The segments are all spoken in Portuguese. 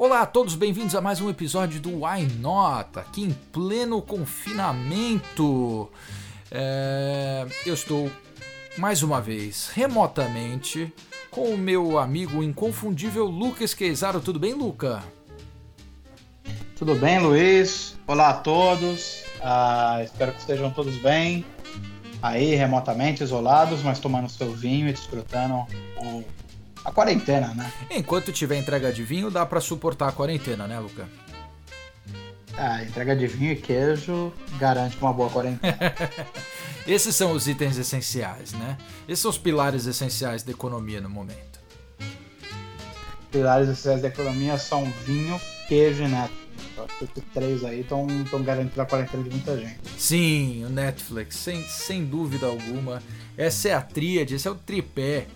Olá a todos, bem-vindos a mais um episódio do Why Not, aqui em pleno confinamento. É, eu estou mais uma vez remotamente com o meu amigo inconfundível Lucas Queizaro. Tudo bem, Luca? Tudo bem, Luiz? Olá a todos. Ah, espero que estejam todos bem. Aí, remotamente, isolados, mas tomando seu vinho e desfrutando o a quarentena, né? Enquanto tiver entrega de vinho, dá para suportar a quarentena, né, Luca? Ah, entrega de vinho e queijo garante uma boa quarentena. Esses são os itens essenciais, né? Esses são os pilares essenciais da economia no momento. Pilares essenciais da economia são vinho, queijo e neto. Esses três aí estão garantindo a quarentena de muita gente. Sim, o Netflix, sem, sem dúvida alguma. Essa é a tríade, esse é o tripé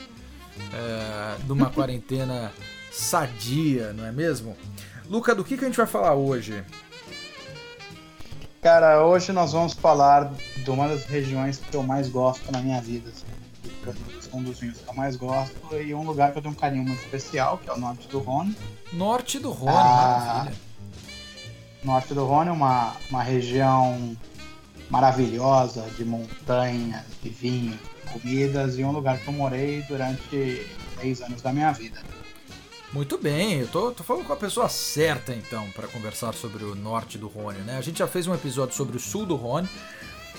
de uma quarentena sadia, não é mesmo? Luca, do que, que a gente vai falar hoje? Cara, hoje nós vamos falar de uma das regiões que eu mais gosto na minha vida. Assim, um dos vinhos que eu mais gosto e um lugar que eu tenho um carinho muito especial, que é o norte do Rhône. Norte do Rhône, ah, maravilha. Norte do Rhône, uma, uma região maravilhosa de montanha, de vinho, comidas e um lugar que eu morei durante 10 anos da minha vida. Muito bem, eu tô, tô falando com a pessoa certa então para conversar sobre o norte do Rhône, né? A gente já fez um episódio sobre o sul do Rhône,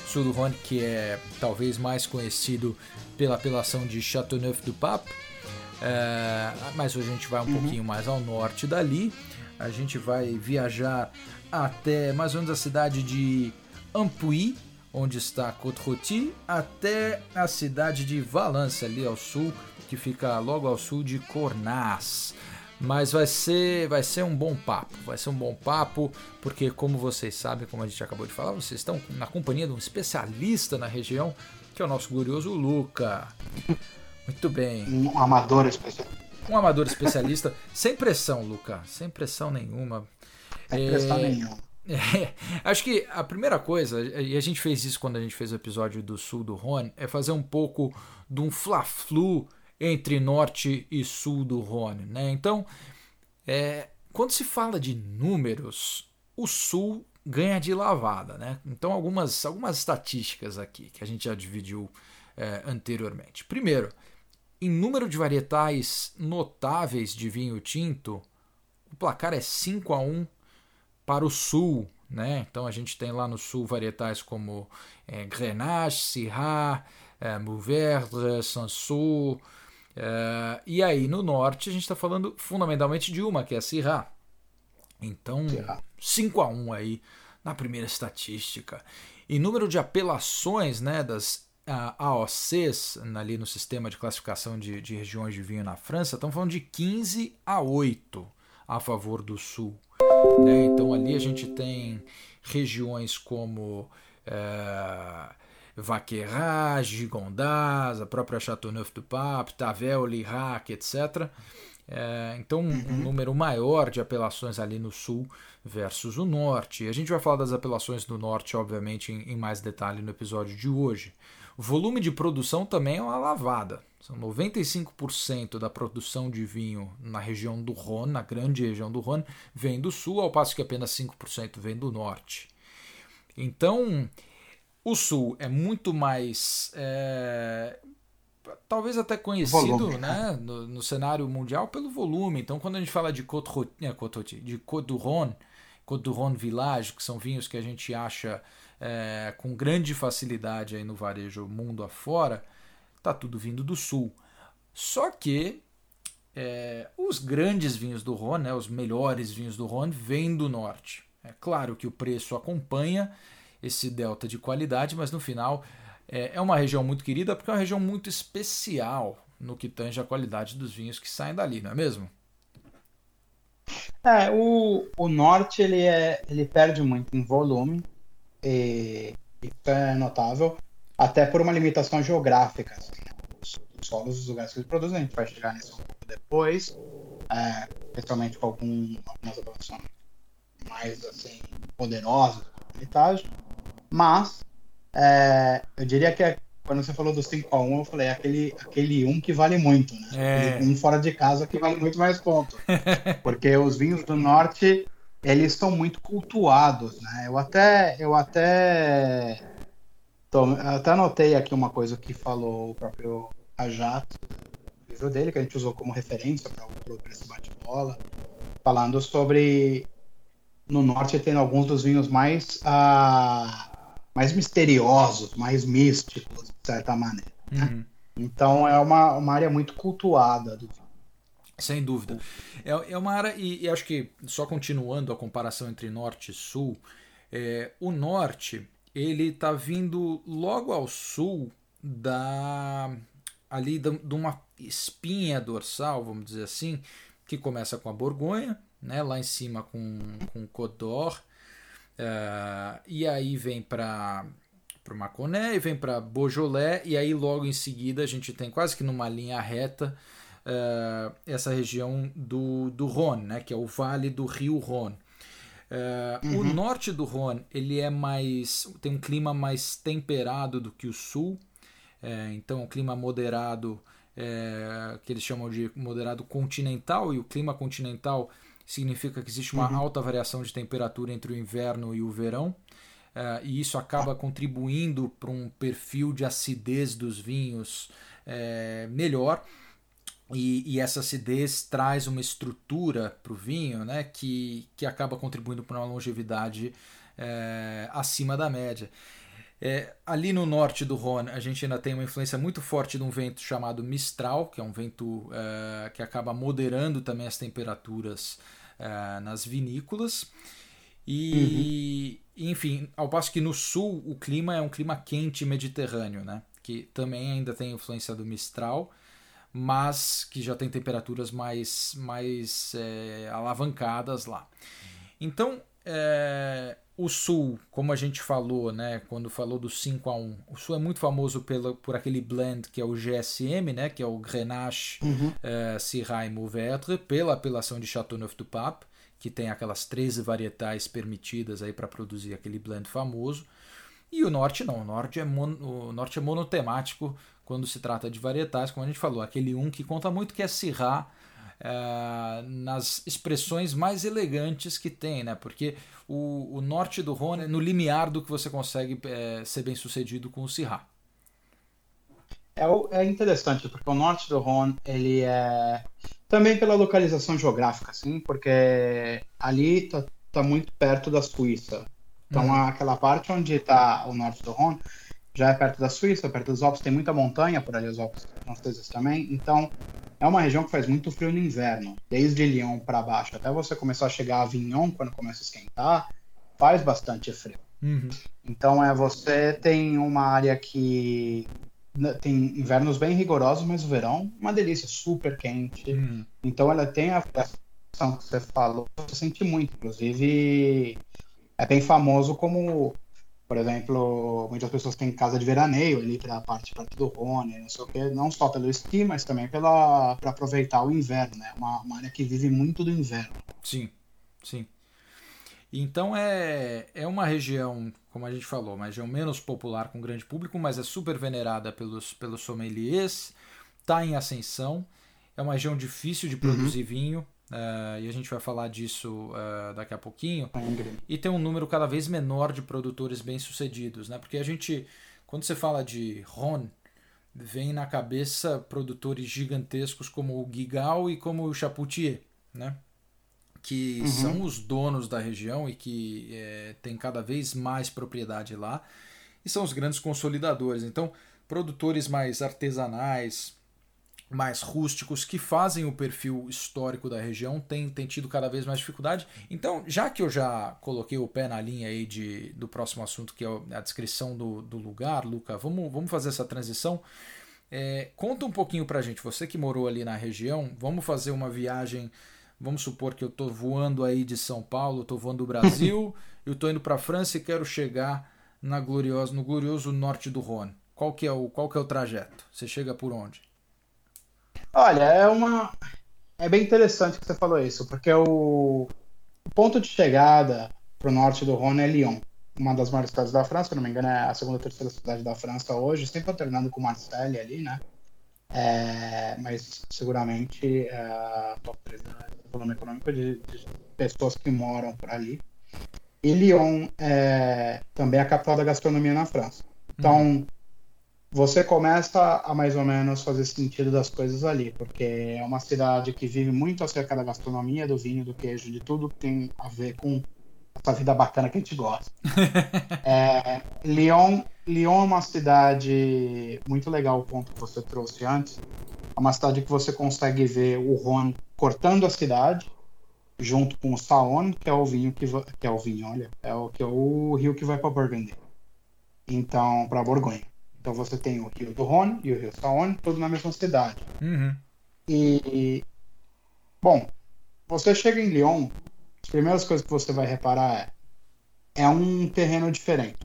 sul do Rhône que é talvez mais conhecido pela apelação de Châteauneuf-du-Pape, é, mas hoje a gente vai um uhum. pouquinho mais ao norte dali. A gente vai viajar até mais ou menos a cidade de Ampuy, onde está Côte-Rôti, até a cidade de Valence, ali ao sul, que fica logo ao sul de Cornas. Mas vai ser, vai ser um bom papo, vai ser um bom papo, porque como vocês sabem, como a gente acabou de falar, vocês estão na companhia de um especialista na região, que é o nosso glorioso Luca. Muito bem. Um amador especialista. Um amador especialista, sem pressão, Luca, sem pressão nenhuma. Sem pressão é... nenhuma. É, acho que a primeira coisa, e a gente fez isso quando a gente fez o episódio do sul do Rhône, é fazer um pouco de um fla-flu entre norte e sul do Rhône. Né? Então, é, quando se fala de números, o sul ganha de lavada. Né? Então, algumas, algumas estatísticas aqui que a gente já dividiu é, anteriormente. Primeiro, em número de varietais notáveis de vinho tinto, o placar é 5 a 1 para o sul. Né? Então a gente tem lá no sul varietais como é, Grenache, Syrah, é, Mourvèdre, Sansu. É, e aí no norte a gente está falando fundamentalmente de uma, que é a Syrah. Então, 5 a 1 aí na primeira estatística. E número de apelações né, das uh, AOCs ali no sistema de classificação de, de regiões de vinho na França, estão falando de 15 a 8 a favor do sul. Né? Então ali a gente tem regiões como é, Vaqueras, Gigondas, a própria Châteauneuf-du-Pape, Tavel, Lirac, etc. É, então um, um uhum. número maior de apelações ali no sul versus o norte. A gente vai falar das apelações do norte, obviamente, em, em mais detalhe no episódio de hoje. Volume de produção também é uma lavada. São 95% da produção de vinho na região do Rhône, na grande região do Rhône, vem do sul, ao passo que apenas 5% vem do norte. Então, o sul é muito mais. É, talvez até conhecido volume, né, né? no, no, cenário mundial pelo volume. Então, quando a gente fala de Côte, é, Côte, de Côte du Rhône, Côte du Rhône Village, que são vinhos que a gente acha é, com grande facilidade aí no varejo mundo afora, tá tudo vindo do sul. Só que é, os grandes vinhos do Rhône, né, os melhores vinhos do Rhône, vêm do norte. É claro que o preço acompanha esse delta de qualidade, mas no final é, é uma região muito querida porque é uma região muito especial no que tange a qualidade dos vinhos que saem dali, não é mesmo? É, o, o norte ele, é, ele perde muito em volume, e isso é notável, até por uma limitação geográfica. Assim, né? os, os, solos dos lugares que eles produzem, a gente vai chegar nisso um pouco depois, é, especialmente com algum, algumas aprovações mais assim, poderosas, limitadas, mas é, eu diria que quando você falou do 5x1, eu falei, aquele, aquele 1 que vale muito, né? É. Um fora de casa que vale muito mais ponto. Porque os vinhos do norte, eles são muito cultuados, né? Eu até, eu até, eu até anotei aqui uma coisa que falou o próprio Ajato, no livro dele, que a gente usou como referência para esse bate-bola, falando sobre no norte tem alguns dos vinhos mais ah, mais misteriosos, mais místicos, de certa maneira. Né? Uhum. Então é uma, uma área muito cultuada do vinho. Sem dúvida. É, é uma área, e, e, acho que só continuando a comparação entre norte e sul, é, o norte ele está vindo logo ao sul da ali de, de uma espinha dorsal, vamos dizer assim, que começa com a Borgonha, né, lá em cima com, com Côte Uh, e aí vem para o Maconé e vem para Beaujolais, e aí logo em seguida a gente tem quase que numa linha reta uh, essa região do, do Rhône, né, que é o vale do rio Rhône. Uh, uhum. O norte do Rhône ele é mais tem um clima mais temperado do que o sul, então um clima moderado que eles chamam de moderado continental e o clima continental significa que existe uma uhum. alta variação de temperatura entre o inverno e o verão. Uh, e isso acaba contribuindo para um perfil de acidez dos vinhos é, melhor. E, e, essa acidez traz uma estrutura para o vinho né, que, que acaba contribuindo para uma longevidade é, acima da média. É, ali no norte do Rhône, a gente ainda tem uma influência muito forte de um vento chamado Mistral, que é um vento é, que acaba moderando também as temperaturas é, nas vinícolas. E, uhum. enfim, ao passo que no sul o clima é um clima quente mediterrâneo, né? que também ainda tem influência do Mistral, mas que já tem temperaturas mais, mais é, alavancadas lá. Então, é, o Sul, como a gente falou, né, quando falou do 5 a 1 o Sul é muito famoso pelo, por aquele blend que é o GSM, né, que é o Grenache, uhum. uh, Syrah e Mourvèdre, pela apelação de Châteauneuf-du-Pape, que tem aquelas 13 varietais permitidas aí para produzir aquele blend famoso. E o Norte não, o Norte é, mono, o norte é monotemático quando se trata de varietais, como a gente falou, aquele um que conta muito que é Syrah, uh, nas expressões mais elegantes que tem, né? Porque o, o norte do Rhône é no limiar do que você consegue é, ser bem sucedido com o Syrah. É, é interessante, porque o norte do Rhône, ele é também pela localização geográfica, assim, porque ali tá, tá muito perto da Suíça. Então, uhum. aquela parte onde está o norte do Rhône já é perto da Suíça, perto dos Alpes, tem muita montanha por ali, os Alpes franceses também. Então, é uma região que faz muito frio no inverno, desde Lyon para baixo, até você começar a chegar a Avignon, quando começa a esquentar, faz bastante frio. Uhum. Então é você tem uma área que tem invernos bem rigorosos, mas o verão uma delícia, super quente. Uhum. Então ela tem a que você falou, você sente muito, inclusive é bem famoso como por exemplo, muitas pessoas têm casa de veraneio ali para a parte, parte do Rhône, não sei o quê, não só pelo esqui, mas também para aproveitar o inverno, né? Uma, uma área que vive muito do inverno. Sim, sim. Então é, é uma região, como a gente falou, uma região menos popular com grande público, mas é super venerada pelos, pelos sommeliers, está em ascensão, é uma região difícil de produzir uhum. vinho, Uh, e a gente vai falar disso uh, daqui a pouquinho. E tem um número cada vez menor de produtores bem-sucedidos, né? Porque a gente, quando você fala de Ron, vem na cabeça produtores gigantescos como o Gigal e como o Chapoutier, né? Que uhum. são os donos da região e que é, tem cada vez mais propriedade lá. E são os grandes consolidadores. Então, produtores mais artesanais, mais rústicos que fazem o perfil histórico da região têm, têm tido cada vez mais dificuldade. Então, já que eu já coloquei o pé na linha aí de, do próximo assunto, que é a descrição do, do lugar, Luca, vamos, vamos fazer essa transição. É, conta um pouquinho pra gente, você que morou ali na região, vamos fazer uma viagem. Vamos supor que eu estou voando aí de São Paulo, estou voando do Brasil, eu estou indo para a França e quero chegar na gloriosa, no glorioso norte do Rhône. Qual que é o, qual que é o trajeto? Você chega por onde? Olha, é uma. É bem interessante que você falou isso, porque o, o ponto de chegada para o norte do Rhône é Lyon. uma das maiores cidades da França, se não me engano, é a segunda ou terceira cidade da França hoje, sempre alternando com Marseille ali, né? É, mas seguramente é, a top 3 é volume econômico de, de, pessoas que moram por ali. E Lyon é também a capital da gastronomia na França. Então, uhum. Você começa a mais ou menos fazer sentido das coisas ali, porque é uma cidade que vive muito acerca da gastronomia, do vinho, do queijo, de tudo que tem a ver com essa vida bacana que a gente gosta. é, Lyon, Lyon é uma cidade muito legal, o ponto que você trouxe antes. É uma cidade que você consegue ver o Rhône cortando a cidade, junto com o Saône, que é o vinho que, que é o vinho, olha, é o que é o rio que vai para Burgundy. Então, para Borgonha. Então você tem o rio do Rhône e o rio Saône, tudo na mesma cidade. Uhum. E bom, você chega em Lyon, as primeiras coisas que você vai reparar é, é um terreno diferente.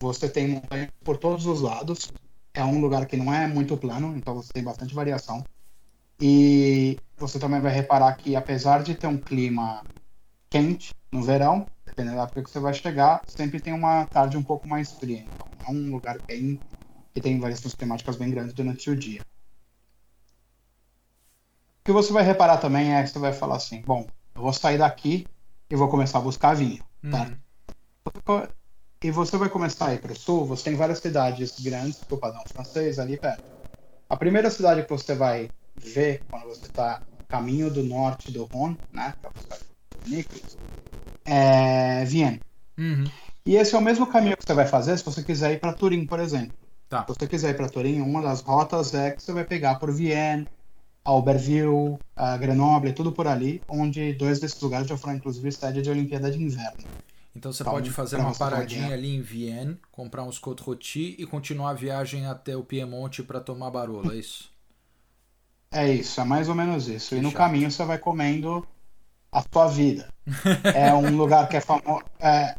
Você tem montanhas por todos os lados. É um lugar que não é muito plano, então você tem bastante variação. E você também vai reparar que, apesar de ter um clima quente no verão, dependendo da época que você vai chegar, sempre tem uma tarde um pouco mais fria. Então, é um lugar bem que tem variações climáticas bem grandes durante o dia. O que você vai reparar também é que você vai falar assim: bom, eu vou sair daqui e vou começar a buscar vinho, tá? Uhum. E você vai começar a ir para o sul, você tem várias cidades grandes do padrão francês ali perto. A primeira cidade que você vai ver quando você está caminho do norte do Rhône, né, para buscar vinícolas, é Vienne. Uhum. E esse é o mesmo caminho que você vai fazer se você quiser ir para Turim, por exemplo. Tá. Se você quiser ir para Turim, uma das rotas é que você vai pegar por Vienne, Albertville, Grenoble, tudo por ali, onde dois desses lugares já foram inclusive sede de Olimpíada de Inverno. Então você então, pode fazer uma paradinha ali em Vienne, comprar uns côte rôti e continuar a viagem até o Piemonte para tomar Barolo, é isso? É isso, é mais ou menos isso. E no caminho você vai comendo a sua vida. é um lugar que é famoso. É...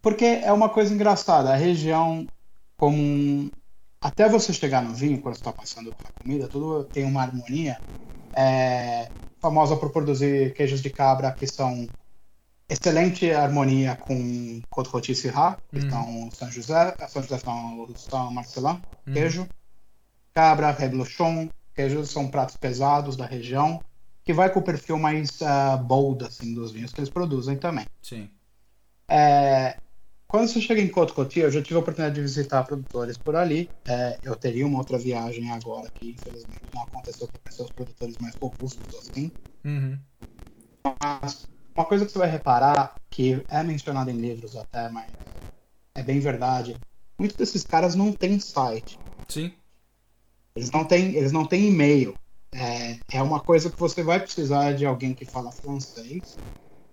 Porque é uma coisa engraçada, a região como até você chegar no vinho, quando está passando pela comida, tudo tem uma harmonia. É, famosa por produzir queijos de cabra que são excelente harmonia com Côte Rôti Syrah, que uhum. estão São José, São José estão São Marcelin, uhum. queijo, cabra, reblochon, queijos são pratos pesados da região, que vai com o perfil mais uh, bold assim dos vinhos que eles produzem também. Sim. É, quando você chega em Cotocotia, eu já tive a oportunidade de visitar produtores por ali. É, eu teria uma outra viagem agora que, infelizmente, não aconteceu para os produtores mais robustos assim. Uhum. Mas uma coisa que você vai reparar, que é mencionada em livros até, mas é bem verdade, muitos desses caras não têm site. Sim. Eles não têm, eles não têm e-mail. É, é uma coisa que você vai precisar de alguém que fala francês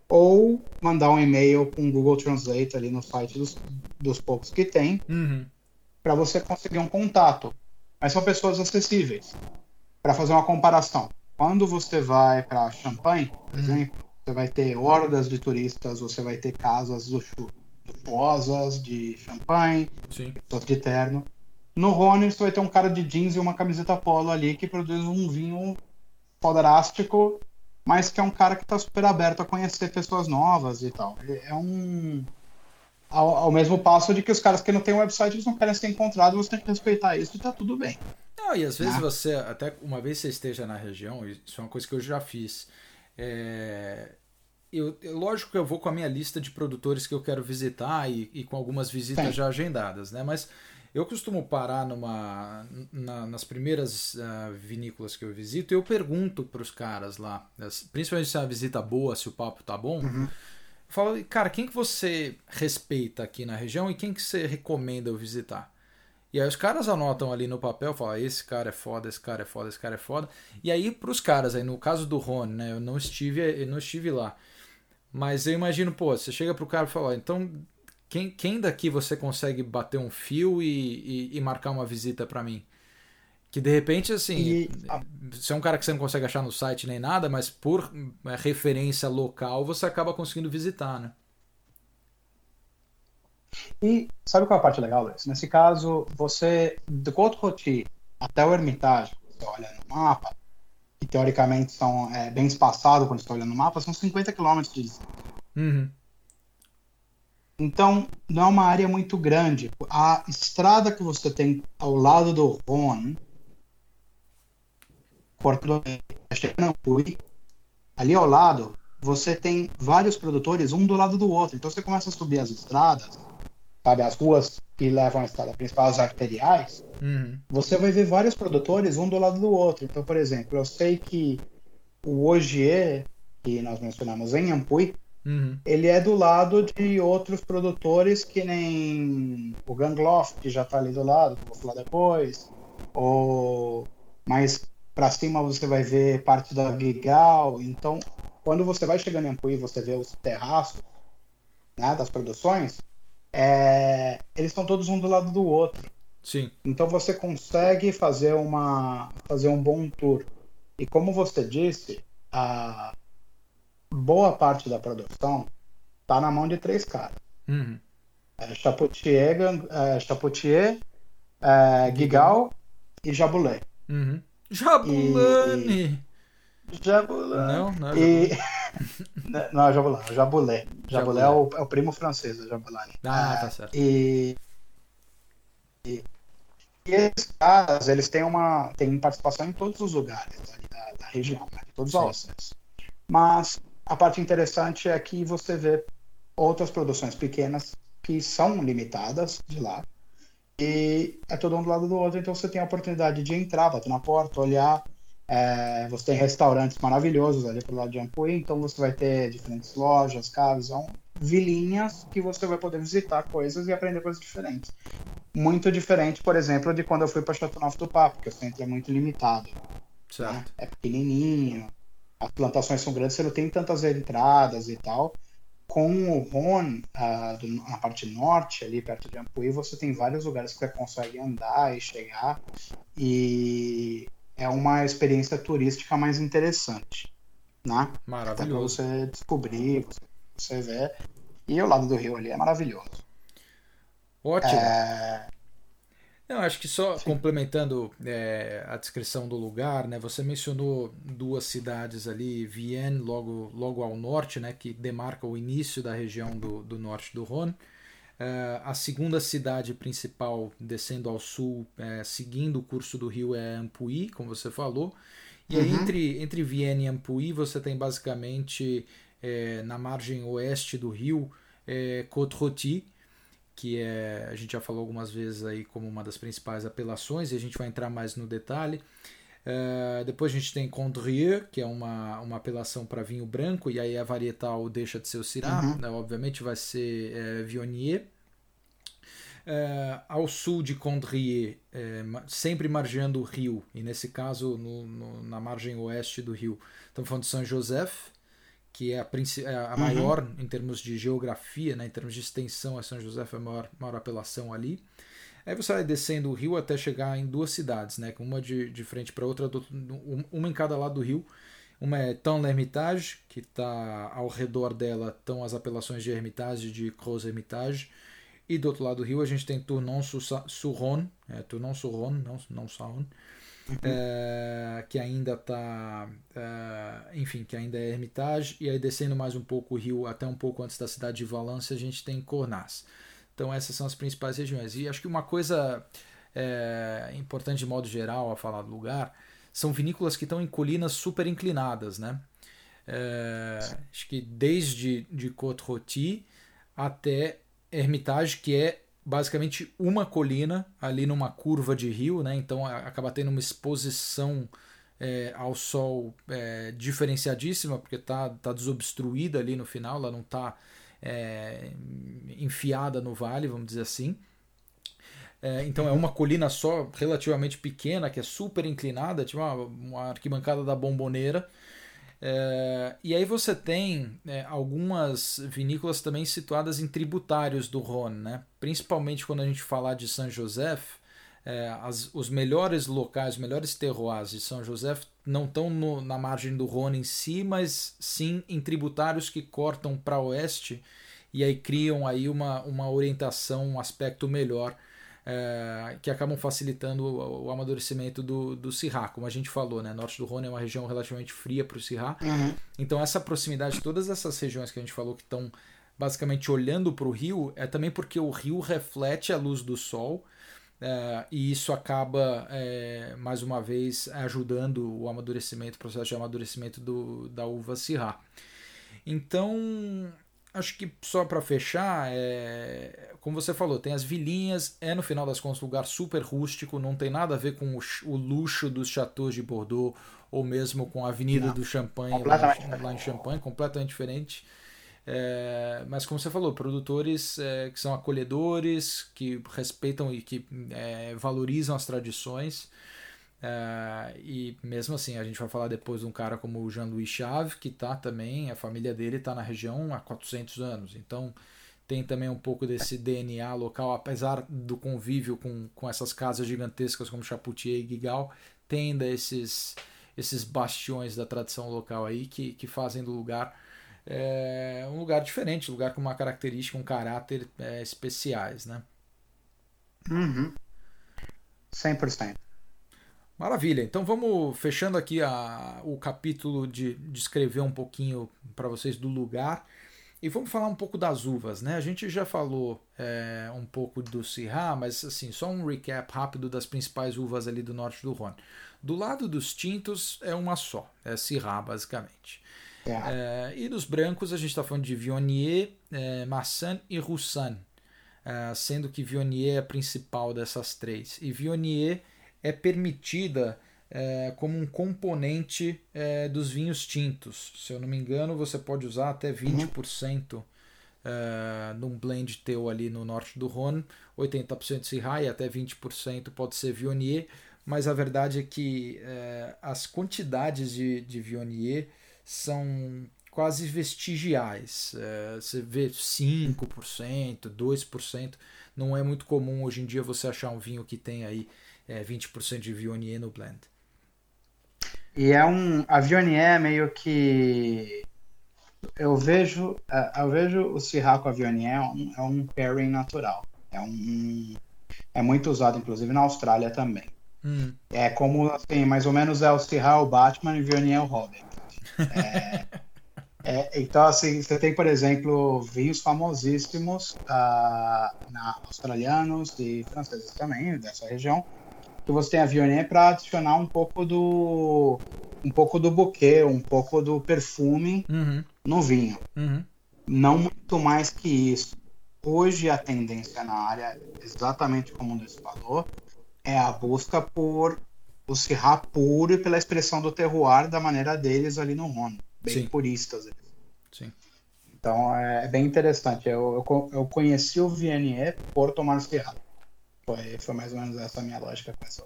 ou mandar um e-mail com o Google Translate ali no site dos, dos poucos que tem, uhum. para você conseguir um contato. Mas são pessoas acessíveis. Para fazer uma comparação, quando você vai para Champagne, por uhum. exemplo, você vai ter hordas de turistas, você vai ter casas luxuosas de champanhe, pessoas de terno. No Rhône, você vai ter um cara de jeans e uma camiseta polo ali que produz um vinho foderástico mas que é um cara que está super aberto a conhecer pessoas novas e tal. É um. Ao, ao, mesmo passo de que os caras que não têm website eles não querem ser encontrados, você tem que respeitar isso e tá tudo bem. Não, e às vezes né? você, até uma vez você esteja na região, isso é uma coisa que eu já fiz. É, eu, lógico que eu vou com a minha lista de produtores que eu quero visitar e, e com algumas visitas Sim. já agendadas, né? Mas eu costumo parar numa, na, nas primeiras uh, vinícolas que eu visito e eu pergunto para os caras lá, principalmente se é uma visita boa, se o papo tá bom. Uhum. Eu falo, cara, quem que você respeita aqui na região e quem que você recomenda eu visitar? E aí os caras anotam ali no papel, falam, esse cara é foda, esse cara é foda, esse cara é foda. E aí pros caras, aí no caso do Rony, né, eu não estive, eu não estive lá. Mas eu imagino, pô, você chega pro cara e fala, então quem, quem daqui você consegue bater um fio e, e, e marcar uma visita para mim? Que de repente, assim, e... você é um cara que você não consegue achar no site nem nada, mas por é, referência local você acaba conseguindo visitar, né? E sabe qual é a parte legal, Luiz? Nesse caso, você, do Côte até o Hermitage, você olha no mapa, que teoricamente são é, bem espaçados quando você está olhando no mapa, são 50 km de distância. Uhum. Então, não é uma área muito grande. A estrada que você tem ao lado do Rhône, ali ao lado, você tem vários produtores, um do lado do outro. Então, você começa a subir as estradas, sabe, as ruas que levam à estrada principal, as arteriais, uhum. você vai ver vários produtores, um do lado do outro. Então, por exemplo, eu sei que o Ogier, que nós mencionamos em Ampui, Uhum. Ele é do lado de outros produtores que nem o Gangloff, que já está ali do lado, que eu vou falar depois. Ou mais para cima você vai ver parte da Gigal. Então, quando você vai chegando em Ampuí, você vê os terraços né, das produções, é... eles estão todos um do lado do outro. Sim. Então você consegue fazer uma fazer um bom tour. E como você disse, a boa parte da produção está na mão de três caras. Uhum. É, Chapoutier, é, Chapoutier é, Gigal e Jabulé. Uhum. Jabulani! E... Jabulani. Não, não é e... não, é Jabulani, é Jabulé. Jabulé é o, é o primo francês do Jabulani. Ah, é, tá certo. E... e... E esses caras, eles têm uma têm participação em todos os lugares da, da região, né? todos os ossos. Mas a parte interessante é que você vê outras produções pequenas que são limitadas de lá e é todo um do lado do outro, então você tem a oportunidade de entrar, bater na porta, olhar. É, você tem restaurantes maravilhosos ali pro lado de Ampuí, então você vai ter diferentes lojas, casas, são vilinhas que você vai poder visitar coisas e aprender coisas diferentes. Muito diferente, por exemplo, de quando eu fui para Chateauneuf do Papo, que o centro é muito limitado. Certo. Né? É pequenininho, as plantações são grandes, você não tem tantas entradas e tal. Com o Rhône, na parte norte, ali perto de Ampuí, você tem vários lugares que você consegue andar e chegar. E é uma experiência turística mais interessante. Né? Maravilhoso. Até pra você descobrir, você ver. E o lado do rio ali é maravilhoso. Ótimo. É... Não, acho que só Sim. complementando é, a descrição do lugar, né? Você mencionou duas cidades ali, Vienne, logo, logo ao norte, né? Que demarca o início da região do, do norte do Rhône. É, a segunda cidade principal, descendo ao sul, é, seguindo o curso do rio, é Ampuí, como você falou. E aí, uhum. entre, entre Vienne e Ampuí, você tem basicamente é, na margem oeste do rio é, Côte-Rôtie, que é, a gente já falou algumas vezes aí como uma das principais apelações, e a gente vai entrar mais no detalhe. Uh, depois a gente tem Condrieu, que é uma, uma apelação para vinho branco, e aí a varietal deixa de ser o Syrah, uhum. né, obviamente vai ser é, Viognier. Uh, ao sul de Condrieu, é, sempre margeando o rio, e nesse caso no, no, na margem oeste do rio, estamos falando de São Joseph, que é a, é a uhum. maior em termos de geografia, né, em termos de extensão, a São José foi a maior, maior apelação ali. Aí você vai descendo o rio até chegar em duas cidades, né, uma de, de frente para outra, uma em cada lado do rio. Uma é Tão-l'Hermitage, que está ao redor dela estão as apelações de Hermitage e de Creuse-Hermitage. E do outro lado do rio a gente tem Tournon-sur-Rhône, é, Tournon-sur-Rhône, não, não Saône, uhum. É, que ainda está, é, enfim, que ainda é Hermitage, e aí descendo mais um pouco o rio, até um pouco antes da cidade de Valência, a gente tem Cornas. Então essas são as principais regiões. E acho que uma coisa é, importante de modo geral a falar do lugar, são vinícolas que estão em colinas super inclinadas, né? É, acho que desde de Côte-Rôtie até Hermitage, que é basicamente uma colina ali numa curva de rio, né? Então acaba tendo uma exposição é, ao sol é, diferenciadíssima, porque tá, tá desobstruída ali no final, ela não está é, enfiada no vale, vamos dizer assim. É, então é uma colina só relativamente pequena, que é super inclinada, tipo uma, uma arquibancada da bomboneira. É, e aí você tem é, algumas vinícolas também situadas em tributários do Rhône, né? principalmente quando a gente falar de São José, é, os melhores locais, os melhores terroirs de São José não estão na margem do Rhône em si, mas sim em tributários que cortam para oeste e aí criam aí uma, uma orientação, um aspecto melhor é, que acabam facilitando o, o, amadurecimento do, do Syrah, como a gente falou, né? Norte do Rhône é uma região relativamente fria para o Syrah, uhum. então essa proximidade de todas essas regiões que a gente falou que estão basicamente olhando para o rio, é também porque o rio reflete a luz do sol é, e isso acaba, é, mais uma vez, ajudando o amadurecimento, o processo de amadurecimento do, da uva Syrah. Então, acho que só para fechar, é, como você falou, tem as vilinhas, é no final das contas um lugar super rústico, não tem nada a ver com o, o luxo dos chateaus de Bordeaux ou mesmo com a Avenida não, do Champagne lá, lá, em Champagne, completamente diferente. É, mas como você falou, produtores é, que são acolhedores, que respeitam e que é, valorizam as tradições. É, e mesmo assim, a gente vai falar depois de um cara como o Jean-Louis Chave, que tá também, a família dele está na região há 400 anos. Então tem também um pouco desse DNA local, apesar do convívio com, com essas casas gigantescas como Chapoutier e Guigal, tem ainda esses, esses bastiões da tradição local aí que, que fazem do lugar é um lugar diferente, um lugar com uma característica, um caráter é, especiais, né? Uhum. 100%. Maravilha. Então vamos fechando aqui a, o capítulo de descrever um pouquinho para vocês do lugar e vamos falar um pouco das uvas, né? A gente já falou é, um pouco do Syrah, mas assim só um recap rápido das principais uvas ali do norte do Rhône. Do lado dos tintos é uma só, é Syrah basicamente. É, e nos brancos a gente está falando de Viognier, é, Massan e Roussan, é, sendo que Viognier é a principal dessas três. E Viognier é permitida é, como um componente é, dos vinhos tintos. Se eu não me engano, você pode usar até 20% uhum. é, num blend teu ali no norte do Rhône, 80% Syrah e até 20% pode ser Viognier, mas a verdade é que é, as quantidades de, de Viognier são quase vestigiais. É, você vê 5%, 2%. Não é muito comum hoje em dia você achar um vinho que tem aí é, 20% de Viognier no blend. E é um. A Viognier é meio que. Eu vejo, é, eu vejo o Syrah com a Viognier é um, é um pairing natural. É um. É muito usado, inclusive, na Austrália também. Hum. É como, assim, mais ou menos é o Syrah o Batman e o Viognier o Robin. É, é, então, assim, você tem, por exemplo, vinhos famosíssimos uh, na, australianos e franceses também, dessa região, que você tem a Viognier para adicionar um pouco do um pouco do buquê, um pouco do perfume uhum. no vinho. Uhum. Não muito mais que isso. Hoje a tendência na área, exatamente como o Luiz falou, é a busca por o Syrah puro e pela expressão do terroir da maneira deles ali no Rhône. Bem Sim. puristas. Sim. Então é, bem interessante. Eu, eu, eu conheci o Vienier por tomar Syrah. Foi, foi mais ou menos essa a minha lógica com essa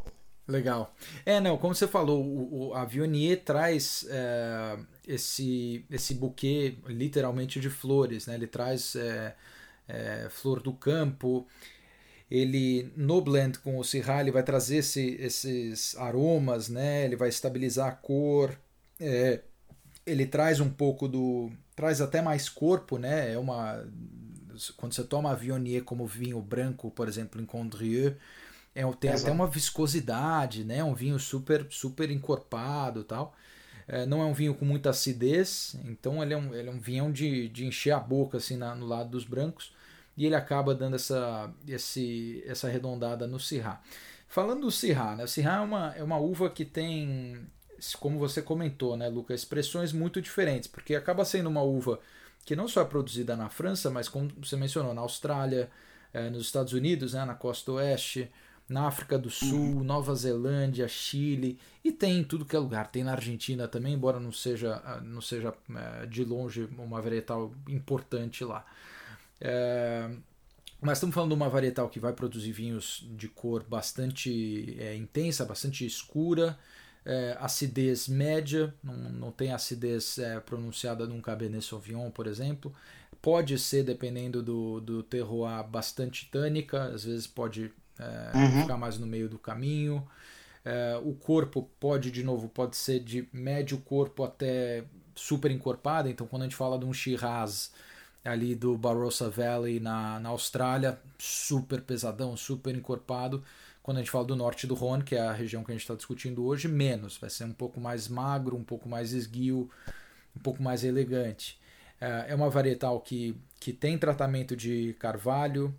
Legal. É, não, como você falou, o, o, a Vionier traz é, esse, esse buquê literalmente de flores, né? Ele traz é, é, flor do campo, ele no blend com o Syrah ele vai trazer esse, esses aromas, né? Ele vai estabilizar a cor, é, ele traz um pouco do, traz até mais corpo, né? É uma quando você toma a Viognier como vinho branco, por exemplo, em Condrieu, é, tem Exato. até uma viscosidade, né? Um vinho super super encorpado, tal. É, não é um vinho com muita acidez, então ele é um, ele é um vinhão de, de encher a boca assim na, no lado dos brancos e ele acaba dando essa, esse, essa arredondada no Syrah. Falando do Syrah, né? o Syrah é uma, é uma uva que tem, como você comentou, né, Luca, expressões muito diferentes, porque acaba sendo uma uva que não só é produzida na França, mas como você mencionou, na Austrália, é, nos Estados Unidos, né, na costa oeste, na África do Sul, Nova Zelândia, Chile e tem em tudo que é lugar. Tem na Argentina também, embora não seja, não seja é, de longe uma varietal importante lá. É, mas estamos falando de uma varietal que vai produzir vinhos de cor bastante é, intensa, bastante escura, é, acidez média, não, não tem acidez é, pronunciada num Cabernet Sauvignon, por exemplo. Pode ser, dependendo do, do terroir, bastante tânica, às vezes pode é, uhum. ficar mais no meio do caminho. É, o corpo pode, de novo, pode ser de médio corpo até super encorpado. Então, quando a gente fala de um Shiraz ali do Barossa Valley na, na Austrália, super pesadão, super encorpado. Quando a gente fala do norte do Rhône, que é a região que a gente está discutindo hoje, menos. Vai ser um pouco mais magro, um pouco mais esguio, um pouco mais elegante. É, é uma varietal que, que tem tratamento de carvalho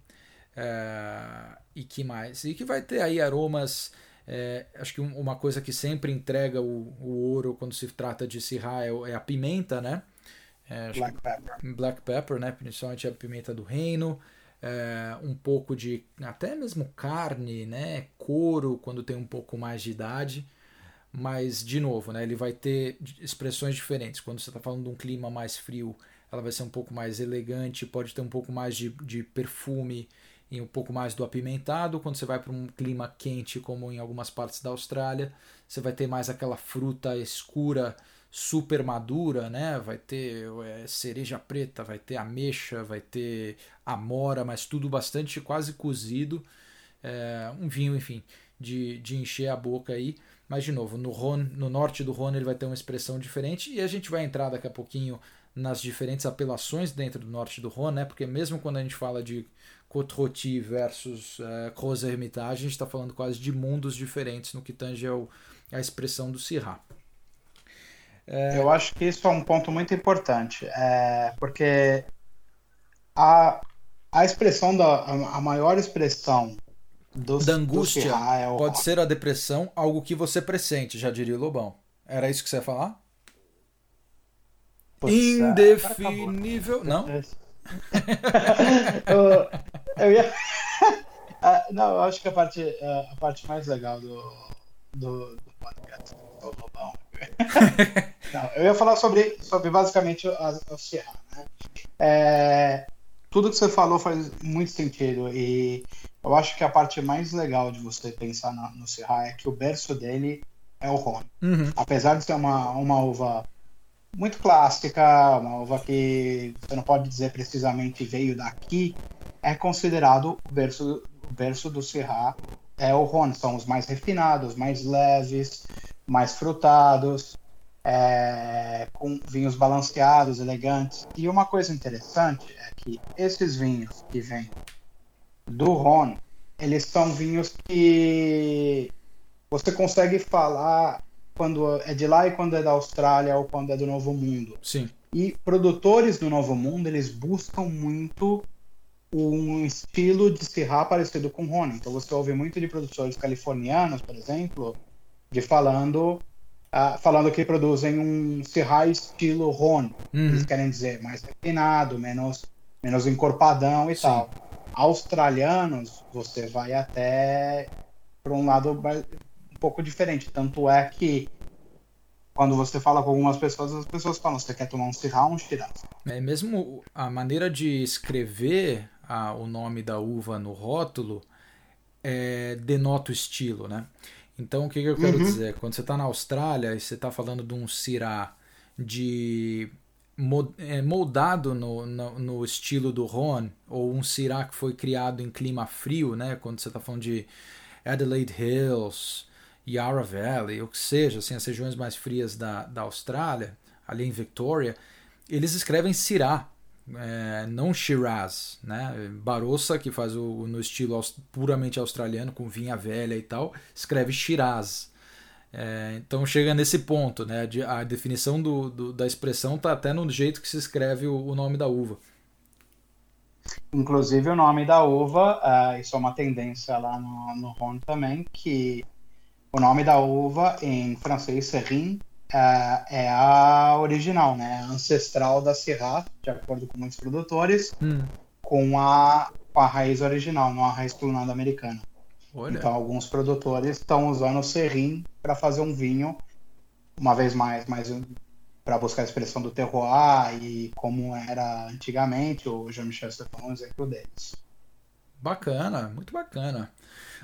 é, e que mais? E que vai ter aí aromas. É, acho que uma coisa que sempre entrega o, o ouro quando se trata de Syrah é, é a pimenta, né? É, black pepper. Black pepper, né? Principalmente a pimenta do reino. É, um pouco de até mesmo carne, né? Couro quando tem um pouco mais de idade. Mas, de novo, né? Ele vai ter expressões diferentes. Quando você está falando de um clima mais frio, ela vai ser um pouco mais elegante, pode ter um pouco mais de, de perfume e um pouco mais do apimentado. Quando você vai para um clima quente, como em algumas partes da Austrália, você vai ter mais aquela fruta escura super madura, né? Vai ter é, cereja preta, vai ter ameixa, vai ter amora, mas tudo bastante quase cozido. É, um vinho, enfim, de, de encher a boca aí. Mas, de novo, no, Rhône, no norte do Rhône ele vai ter uma expressão diferente e a gente vai entrar daqui a pouquinho nas diferentes apelações dentro do norte do Rhône, né? Porque mesmo quando a gente fala de Côte versus uh, Crozes Hermitage, a gente está falando quase de mundos diferentes no que tange ao, a expressão do Syrah. É... Eu acho que isso é um ponto muito importante, é, porque a, a expressão da a maior expressão do, da angústia do é pode rock. ser a depressão, algo que você pressente, já diria o Lobão. Era isso que você ia falar? Putz, Indefinível. Não? eu, eu ia. Ah, não, eu acho que a parte, a parte mais legal do, do, do podcast Não, eu ia falar sobre, sobre basicamente a, a Sierra. Né? É, tudo que você falou faz muito sentido e eu acho que a parte mais legal de você pensar no, no Sierra é que o berço dele é o Rhône. Uhum. Apesar de ser uma, uma uva muito clássica, uma uva que você não pode dizer precisamente veio daqui, é considerado o berço, o berço do Syrah é o Rhône. São os mais refinados, mais leves, mais frutados, é, com vinhos balanceados, elegantes. E uma coisa interessante é que esses vinhos que vêm do Rhône, eles são vinhos que você consegue falar quando é de lá e quando é da Austrália ou quando é do Novo Mundo. Sim. E produtores do Novo Mundo, eles buscam muito um estilo de Syrah parecido com Rhône. Então você ouve muito de produtores californianos, por exemplo, de falando uh, falando que produzem um Syrah estilo Rhône. Uhum. Eles querem dizer mais refinado, menos, menos encorpadão e Sim. tal. Australianos, você vai até para um lado um pouco diferente. Tanto é que quando você fala com algumas pessoas, as pessoas falam: você quer tomar um Syrah ou um Shiraz? É mesmo a maneira de escrever a, o nome da uva no rótulo é, denota o estilo, né? Então, o que, que eu quero uhum. dizer? Quando você está na Austrália e você está falando de um Syrah de é, moldado no, no, no, estilo do Rhône, ou um Syrah que foi criado em clima frio, né? Quando você está falando de Adelaide Hills, Yarra Valley, ou que seja, assim, as regiões mais frias da, da Austrália, ali em Victoria, eles escrevem Syrah, é, não Shiraz, né? Barossa, que faz o no estilo aus, puramente australiano, com vinha velha e tal, escreve Shiraz. É, então chega nesse ponto, né? De, a definição do, do, da expressão está até no jeito que se escreve o, o, nome da uva. Inclusive o nome da uva, uh, isso é uma tendência lá no, no Rhône também, que o nome da uva em francês, Serrin, é, é a original, né? A ancestral da Syrah, de acordo com muitos produtores, hum. com, a, a raiz original, não a raiz clonada americana. Olha. Então, alguns produtores estão usando o serrim para fazer um vinho, uma vez mais, mais para buscar a expressão do terroir e como era antigamente. O Jean-Michel Stefan é um exemplo deles. Bacana, muito bacana.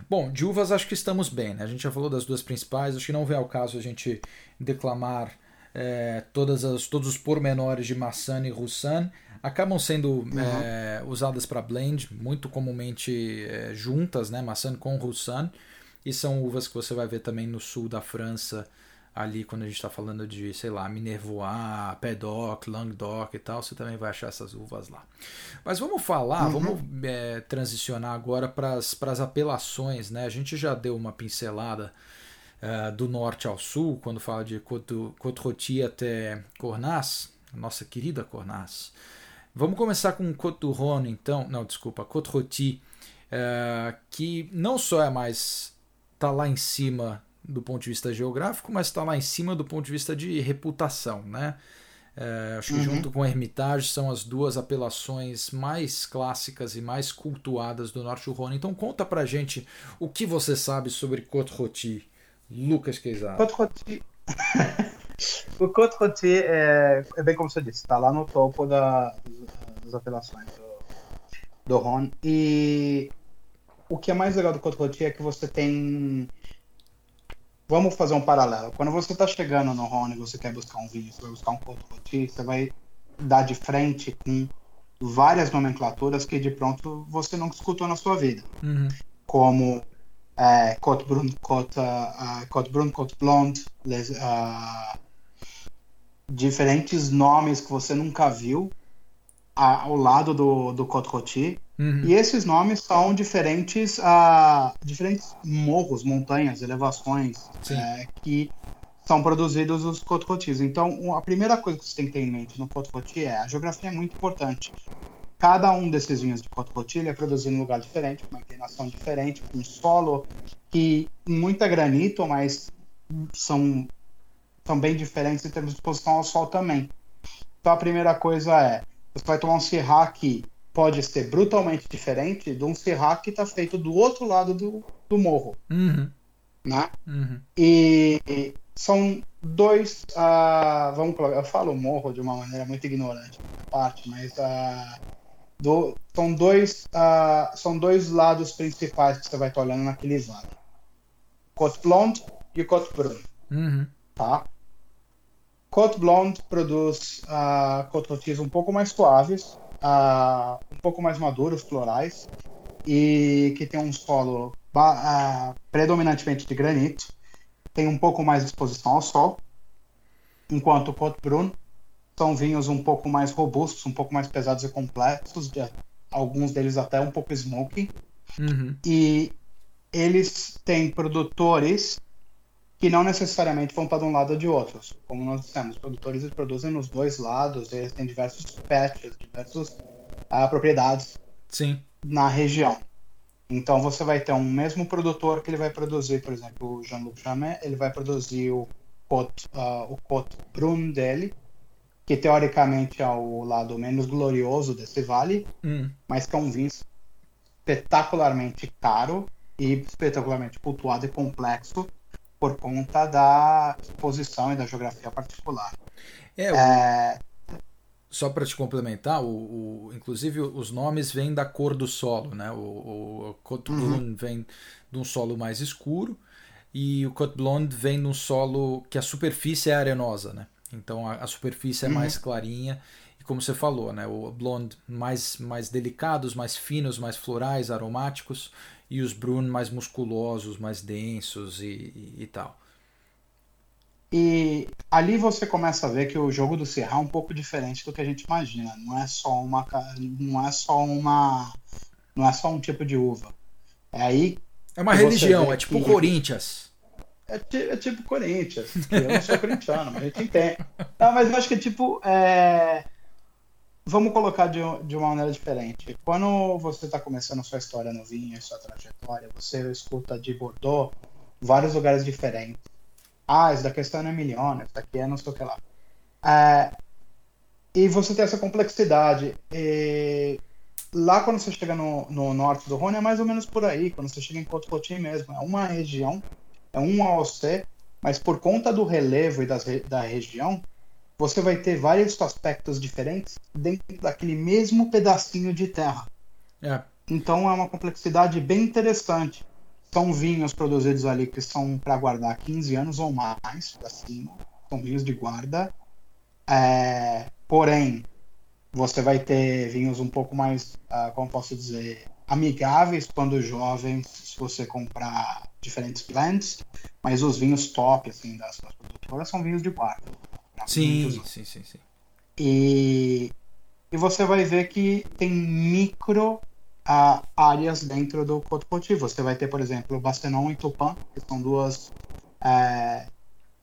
Bom, de uvas acho que estamos bem, né? A gente já falou das duas principais, acho que não vem ao caso a gente declamar é, todas as, todos os pormenores de maçã e roussan. Acabam sendo uhum. é, usadas para blend, muito comumente é, juntas, né? Maçã com roussan. E são uvas que você vai ver também no sul da França, ali quando a gente está falando de, sei lá, Minervois, Pédoc, Languedoc e tal, você também vai achar essas uvas lá. Mas vamos falar, uhum. vamos é, transicionar agora para as apelações, né? A gente já deu uma pincelada uh, do norte ao sul, quando fala de Côte-Rôtie até Cornas, nossa querida Cornas. Vamos começar com Côte du Rhône, então. Não, desculpa, Côte é, que não só é mais. está lá em cima do ponto de vista geográfico, mas está lá em cima do ponto de vista de reputação, né? É, acho que uhum. junto com Hermitage são as duas apelações mais clássicas e mais cultuadas do Norte do Rhône. Então conta pra gente o que você sabe sobre Côte Rôti, Lucas Queizado. Côte Rôti... o Côte Rôti é, é, bem como você disse, está lá no topo da, das apelações do, do Rhône. E o que é mais legal do Côte Rôti é que você tem Vamos fazer um paralelo. Quando você está chegando no Rony, você quer buscar um vinho, você vai buscar um Côte Rôti, você vai dar de frente com várias nomenclaturas que de pronto você não escutou na sua vida. Uhum. Como é, Côte Brun, Côte, uh, Côte Brun, Côte Blonde, les, uh, diferentes nomes que você nunca viu ao lado do, do Côte Rôti. Uhum. E esses nomes são diferentes, uh, diferentes morros, montanhas, elevações é, que são produzidos os Côte Rôtis. Então, a primeira coisa que você tem que ter em mente no Côte Rôti é a geografia é muito importante. Cada um desses vinhos de Côte Rôti é produzido em um lugar diferente, com uma inclinação diferente, com um solo que muita granito, mas são, são bem diferentes em termos de exposição ao sol também. Então, a primeira coisa é você vai tomar um Syrah que pode ser brutalmente diferente de um Syrah que está feito do outro lado do, do morro. Uhum. Né? Uhum. E, e, são dois. Uh, vamos colocar, eu falo morro de uma maneira muito ignorante, parte, mas uh, do, são, dois, uh, são dois lados principais que você vai estar olhando naquele vale: Côte Blonde e Côte Brun. Uhum. Tá? Côte Blonde produz uh, cototis um pouco mais suaves, uh, um pouco mais maduros, florais, e que tem um solo uh, predominantemente de granito, tem um pouco mais de exposição ao sol, enquanto o Côte Brun são vinhos um pouco mais robustos, um pouco mais pesados e complexos, de, alguns deles até um pouco smoky, uhum. e eles têm produtores que não necessariamente vão de um lado ou de outro. Como nós dissemos, os produtores produzem nos dois lados, eles têm diversos patches, diversas uh, propriedades Sim. na região. Então você vai ter um mesmo produtor que ele vai produzir, por exemplo, o Jean-Luc Jamet, ele vai produzir o Côte, uh, o Côte Brun dele, que teoricamente é o lado menos glorioso desse vale, hum. mas que é um vinho espetacularmente caro e espetacularmente cultuado e complexo por conta da exposição e da geografia particular. É, o... é... Só para te complementar, o, o, inclusive os nomes vêm da cor do solo, né? O, o Côte uhum. vem de um solo mais escuro e o Côte Blonde vem de um solo que a superfície é arenosa, né? Então a, a superfície é uhum. mais clarinha e como você falou, né? O Blonde mais mais delicados, mais finos, mais florais, aromáticos e os Bruno mais musculosos, mais densos e, e, e, tal. E ali você começa a ver que o jogo do Serra é um pouco diferente do que a gente imagina. Não é só uma, não é só uma, não é só um tipo de uva. É aí. É uma religião, é tipo que... Corinthians. É, é, tipo Corinthians. Eu não sou corintiano, mas a gente entende. Não, mas eu acho que tipo é, vamos colocar de, de uma maneira diferente. Quando você está começando sua história no vinho, sua trajetória, você escuta de Bordeaux vários lugares diferentes. Ah, isso daqui é milhões, isso daqui é não sei o que lá. É, e você tem essa complexidade. E lá quando você chega no, no, norte do Rhône é mais ou menos por aí, quando você chega em Côte-Cotin mesmo. É uma região, é um AOC, mas por conta do relevo e das, da região, você vai ter vários aspectos diferentes dentro daquele mesmo pedacinho de terra. É. Então é uma complexidade bem interessante. São vinhos produzidos ali que são para guardar 15 anos ou mais para cima. São vinhos de guarda. É... Porém, você vai ter vinhos um pouco mais, uh, como posso dizer, amigáveis quando jovens, se você comprar diferentes blends. Mas os vinhos top assim, das, das produtoras são vinhos de guarda. Sim, sim, sim, sim. E, e você vai ver que tem micro uh, áreas dentro do Côte Você vai ter, por exemplo, Bastenon e Tupã, que são duas, uh,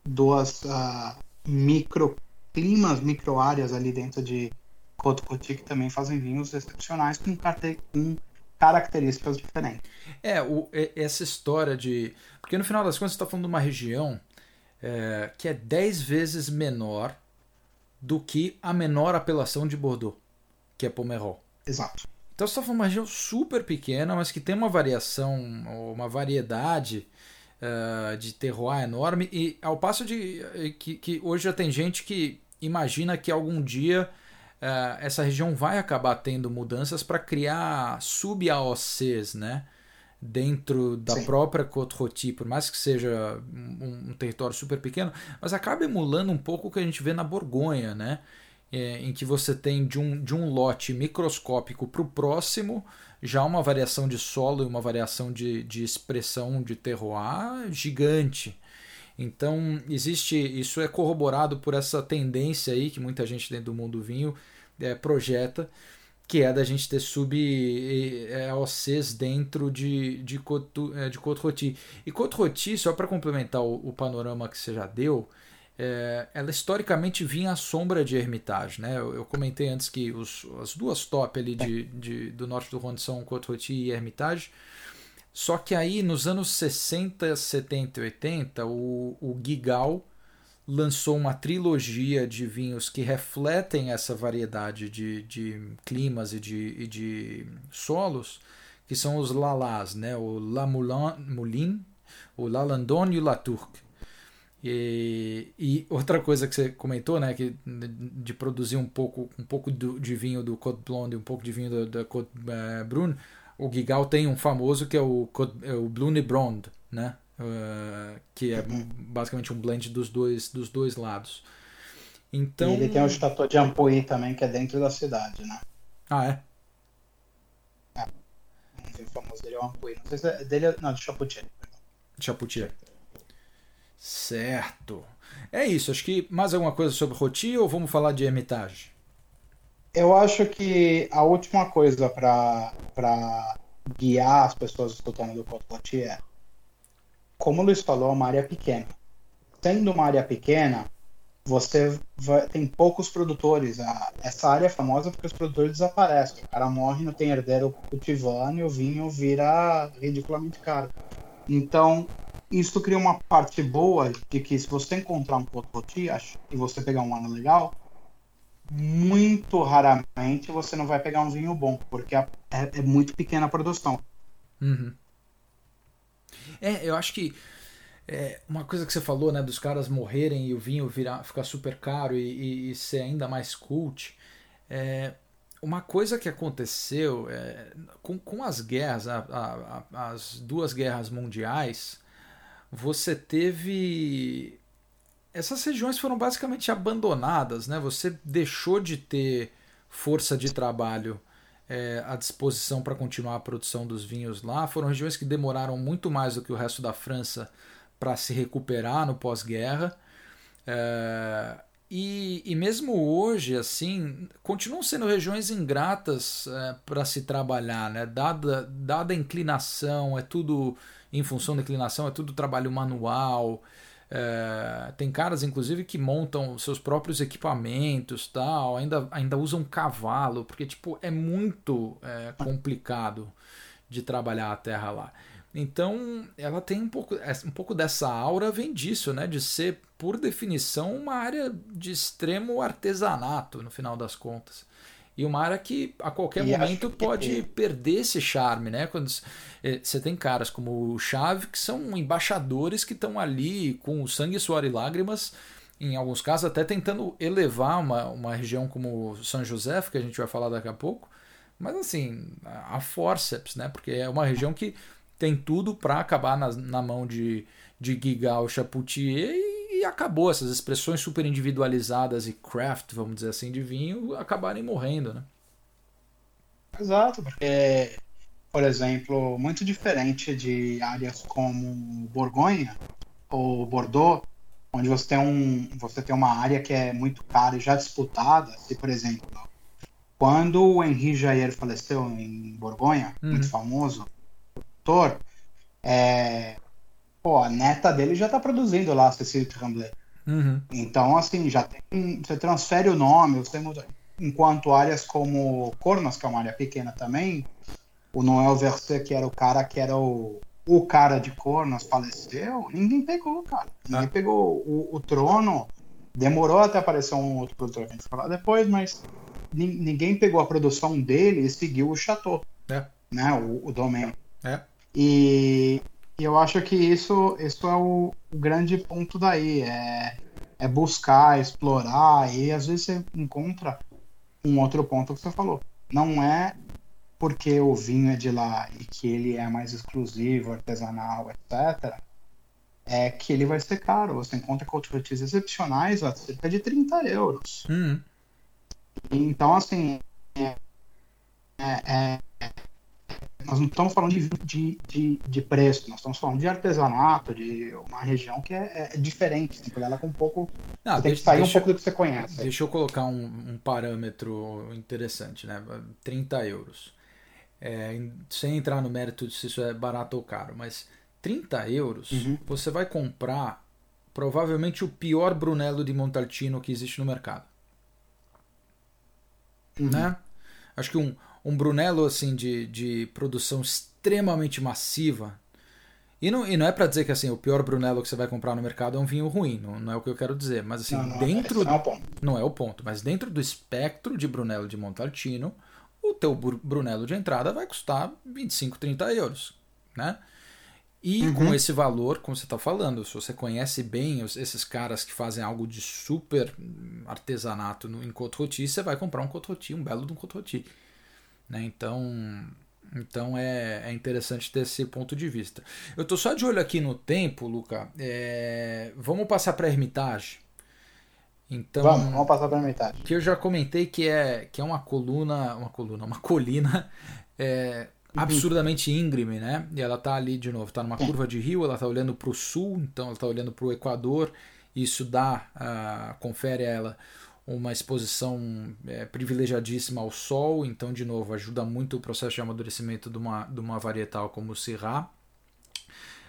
duas uh, micro climas, microáreas ali dentro de Côte Coty que também fazem vinhos excepcionais com, com características diferentes. É, o, essa história de. Porque no final das contas você está falando de uma região é, que é 10 vezes menor do que a menor apelação de Bordeaux, que é Pomerol. Exato. Então você está falando de uma região super pequena, mas que tem uma variação, uma variedade uh, de terroir enorme. E ao passo de que, que, hoje já tem gente que imagina que algum dia uh, essa região vai acabar tendo mudanças para criar sub-AOCs, né? Dentro da Sim. própria Côte-Rôtie, por mais que seja um, um, território super pequeno, mas acaba emulando um pouco o que a gente vê na Borgonha, né? É, em que você tem de um, de um lote microscópico para o próximo já uma variação de solo e uma variação de, de expressão de terroir gigante. Então existe isso é corroborado por essa tendência aí que muita gente dentro do mundo do vinho é, projeta que é da gente ter sub-AOCs dentro de, de, Cotu, é, de Côte-Rôtie. E Côte-Rôtie, só para complementar o, o, panorama que você já deu, é, ela historicamente vinha à sombra de Hermitage. Né? Eu, eu comentei antes que os, as duas top ali de, de, do norte do Rhône são Côte-Rôtie e Hermitage. Só que aí, nos anos 60, 70 e 80, o, o Gigal lançou uma trilogia de vinhos que refletem essa variedade de, de climas e de, e de solos, que são os Lalás, né? o La Moulin, o La Landon e o La Tourque. E, e, outra coisa que você comentou, né, que de produzir um pouco, um pouco do, de vinho do Côte Blonde, um pouco de vinho da Côte uh, Brune, o Gigal tem um famoso que é o, é o Blune Blonde, né? Uh, que é basicamente um blend dos dois, dos dois lados. Então... E ele tem o Chateau de Ampuí também, que é dentro da cidade, né? Ah, é? É. O famoso dele é o Ampuí. Não sei se é dele, não, de Chapoutier. Chapoutier. Certo. É isso. Acho que mais alguma coisa sobre Roti ou vamos falar de Hermitage? Eu acho que a última coisa para guiar as pessoas escutando do Roti é como o Luiz falou, é uma área pequena. Sendo uma área pequena, você vai, tem poucos produtores. essa área é famosa porque os produtores desaparecem. O cara morre, não tem herdeiro cultivando e o vinho vira ridiculamente caro. Então, isso cria uma parte boa de que se você encontrar um Pototi e você pegar um ano legal, muito raramente você não vai pegar um vinho bom, porque é, é muito pequena a produção. Uhum. É, eu acho que é, uma coisa que você falou, né, dos caras morrerem e o vinho virar, ficar super caro e, e, e ser ainda mais cult. É, uma coisa que aconteceu é, com, com as guerras, a, a, a, as duas guerras mundiais, você teve. Essas regiões foram basicamente abandonadas, né? Você deixou de ter força de trabalho é, à disposição para continuar a produção dos vinhos lá. Foram regiões que demoraram muito mais do que o resto da França para se recuperar no pós-guerra. É, e, e, mesmo hoje, assim, continuam sendo regiões ingratas é, para se trabalhar, né? Dada, dada a inclinação, é tudo em função da inclinação, é tudo trabalho manual. É, tem caras, inclusive, que montam seus próprios equipamentos, tal, ainda, ainda usam cavalo, porque tipo, é muito é, complicado de trabalhar a terra lá. Então, ela tem um pouco, é, um pouco dessa aura, vem disso, né? De ser, por definição, uma área de extremo artesanato, no final das contas e uma área que a qualquer e momento pode que... perder esse charme, né? Quando eh, você tem caras como o Chave que são embaixadores que estão ali com sangue, suor e lágrimas, em alguns casos até tentando elevar uma, uma região como São José, que a gente vai falar daqui a pouco, mas assim, a forceps, né? Porque é uma região que tem tudo para acabar na, na mão de, de Gigal Chapoutier e e acabou essas expressões super individualizadas e craft, vamos dizer assim, de vinho acabarem morrendo, né? Exato, porque, por exemplo, muito diferente de áreas como Borgonha ou Bordeaux, onde você tem, um, você tem uma área que é muito cara e já disputada, se, por exemplo, quando o Henri Jair faleceu em Borgonha, uhum. muito famoso, autor, é, Pô, a neta dele já tá produzindo lá, Cecília Tremblay. Uhum. Então, assim, já tem. Você transfere o nome, você muda. Enquanto áreas como Cornas, que é uma área pequena também, o Noel Verset, que era o cara que era o, o cara de Cornas, faleceu, ninguém pegou, cara. Ninguém Ah. pegou o, o trono. Demorou até aparecer um outro produtor que a gente falar depois, mas nin- ninguém pegou a produção dele e seguiu o Chateau, É, né? O, o é. E eu acho que isso, isso é o, o grande ponto daí, é, é buscar, explorar, e às vezes você encontra um outro ponto que você falou. Não é porque o vinho é de lá e que ele é mais exclusivo, artesanal, etc., é que ele vai ser caro. Você encontra cotovetes excepcionais a cerca de 30 euros. Uhum. Então, assim, é- é- é- nós não estamos falando de, de, de, de preço, nós estamos falando de artesanato, de uma região que é, é diferente, tem que olhar ela com um pouco. Não, você tem que deixa- sair um deixa- pouco do que você conhece. Deixa eu colocar um, um parâmetro interessante, né? 30 euros. É, em- sem entrar no mérito de se isso é barato ou caro, mas 30 euros Uhum. você vai comprar provavelmente o pior Brunello de Montalcino que existe no mercado, Uhum. né? Acho que um, um Brunello assim de, de produção extremamente massiva e não, e não é para dizer que assim o pior Brunello que você vai comprar no mercado é um vinho ruim, não, não é o que eu quero dizer, mas assim Não, não, dentro não é o ponto. não é o ponto, mas dentro do espectro de Brunello de Montalcino, o teu Bru- Brunello de entrada vai custar 25, 30 euros, né? E Uhum. com esse valor, como você está falando, se você conhece bem os- esses caras que fazem algo de super artesanato no, em Côte Rôti, você vai comprar um Côte Rôti, um belo de um Côte Rôti, né? Então, então é, é interessante ter esse ponto de vista. Eu tô só de olho aqui no tempo, Luca. É, vamos passar para a Hermitage. Então, Vamos, vamos passar para metade. que eu já comentei que é, que é uma coluna, uma coluna, uma colina é, absurdamente íngreme, né? E ela tá ali de novo, tá numa curva de rio, ela tá olhando para o sul, então ela tá olhando para o Equador. Isso dá, ah, confere a ela uma exposição é, privilegiadíssima ao sol, então de novo ajuda muito o processo de amadurecimento de uma, de uma varietal como o Syrah.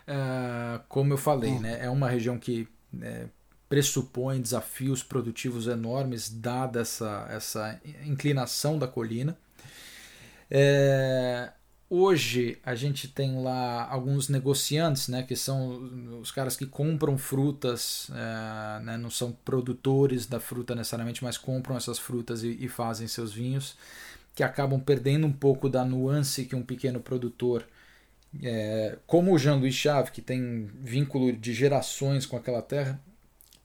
É, como eu falei, né, é uma região que é, pressupõe desafios produtivos enormes, dada essa, essa inclinação da colina. É, hoje a gente tem lá alguns negociantes, né, que são os caras que compram frutas, é, né, não são produtores da fruta necessariamente, mas compram essas frutas e, e fazem seus vinhos, que acabam perdendo um pouco da nuance que um pequeno produtor é, como o Jean-Louis Chave, que tem vínculo de gerações com aquela terra,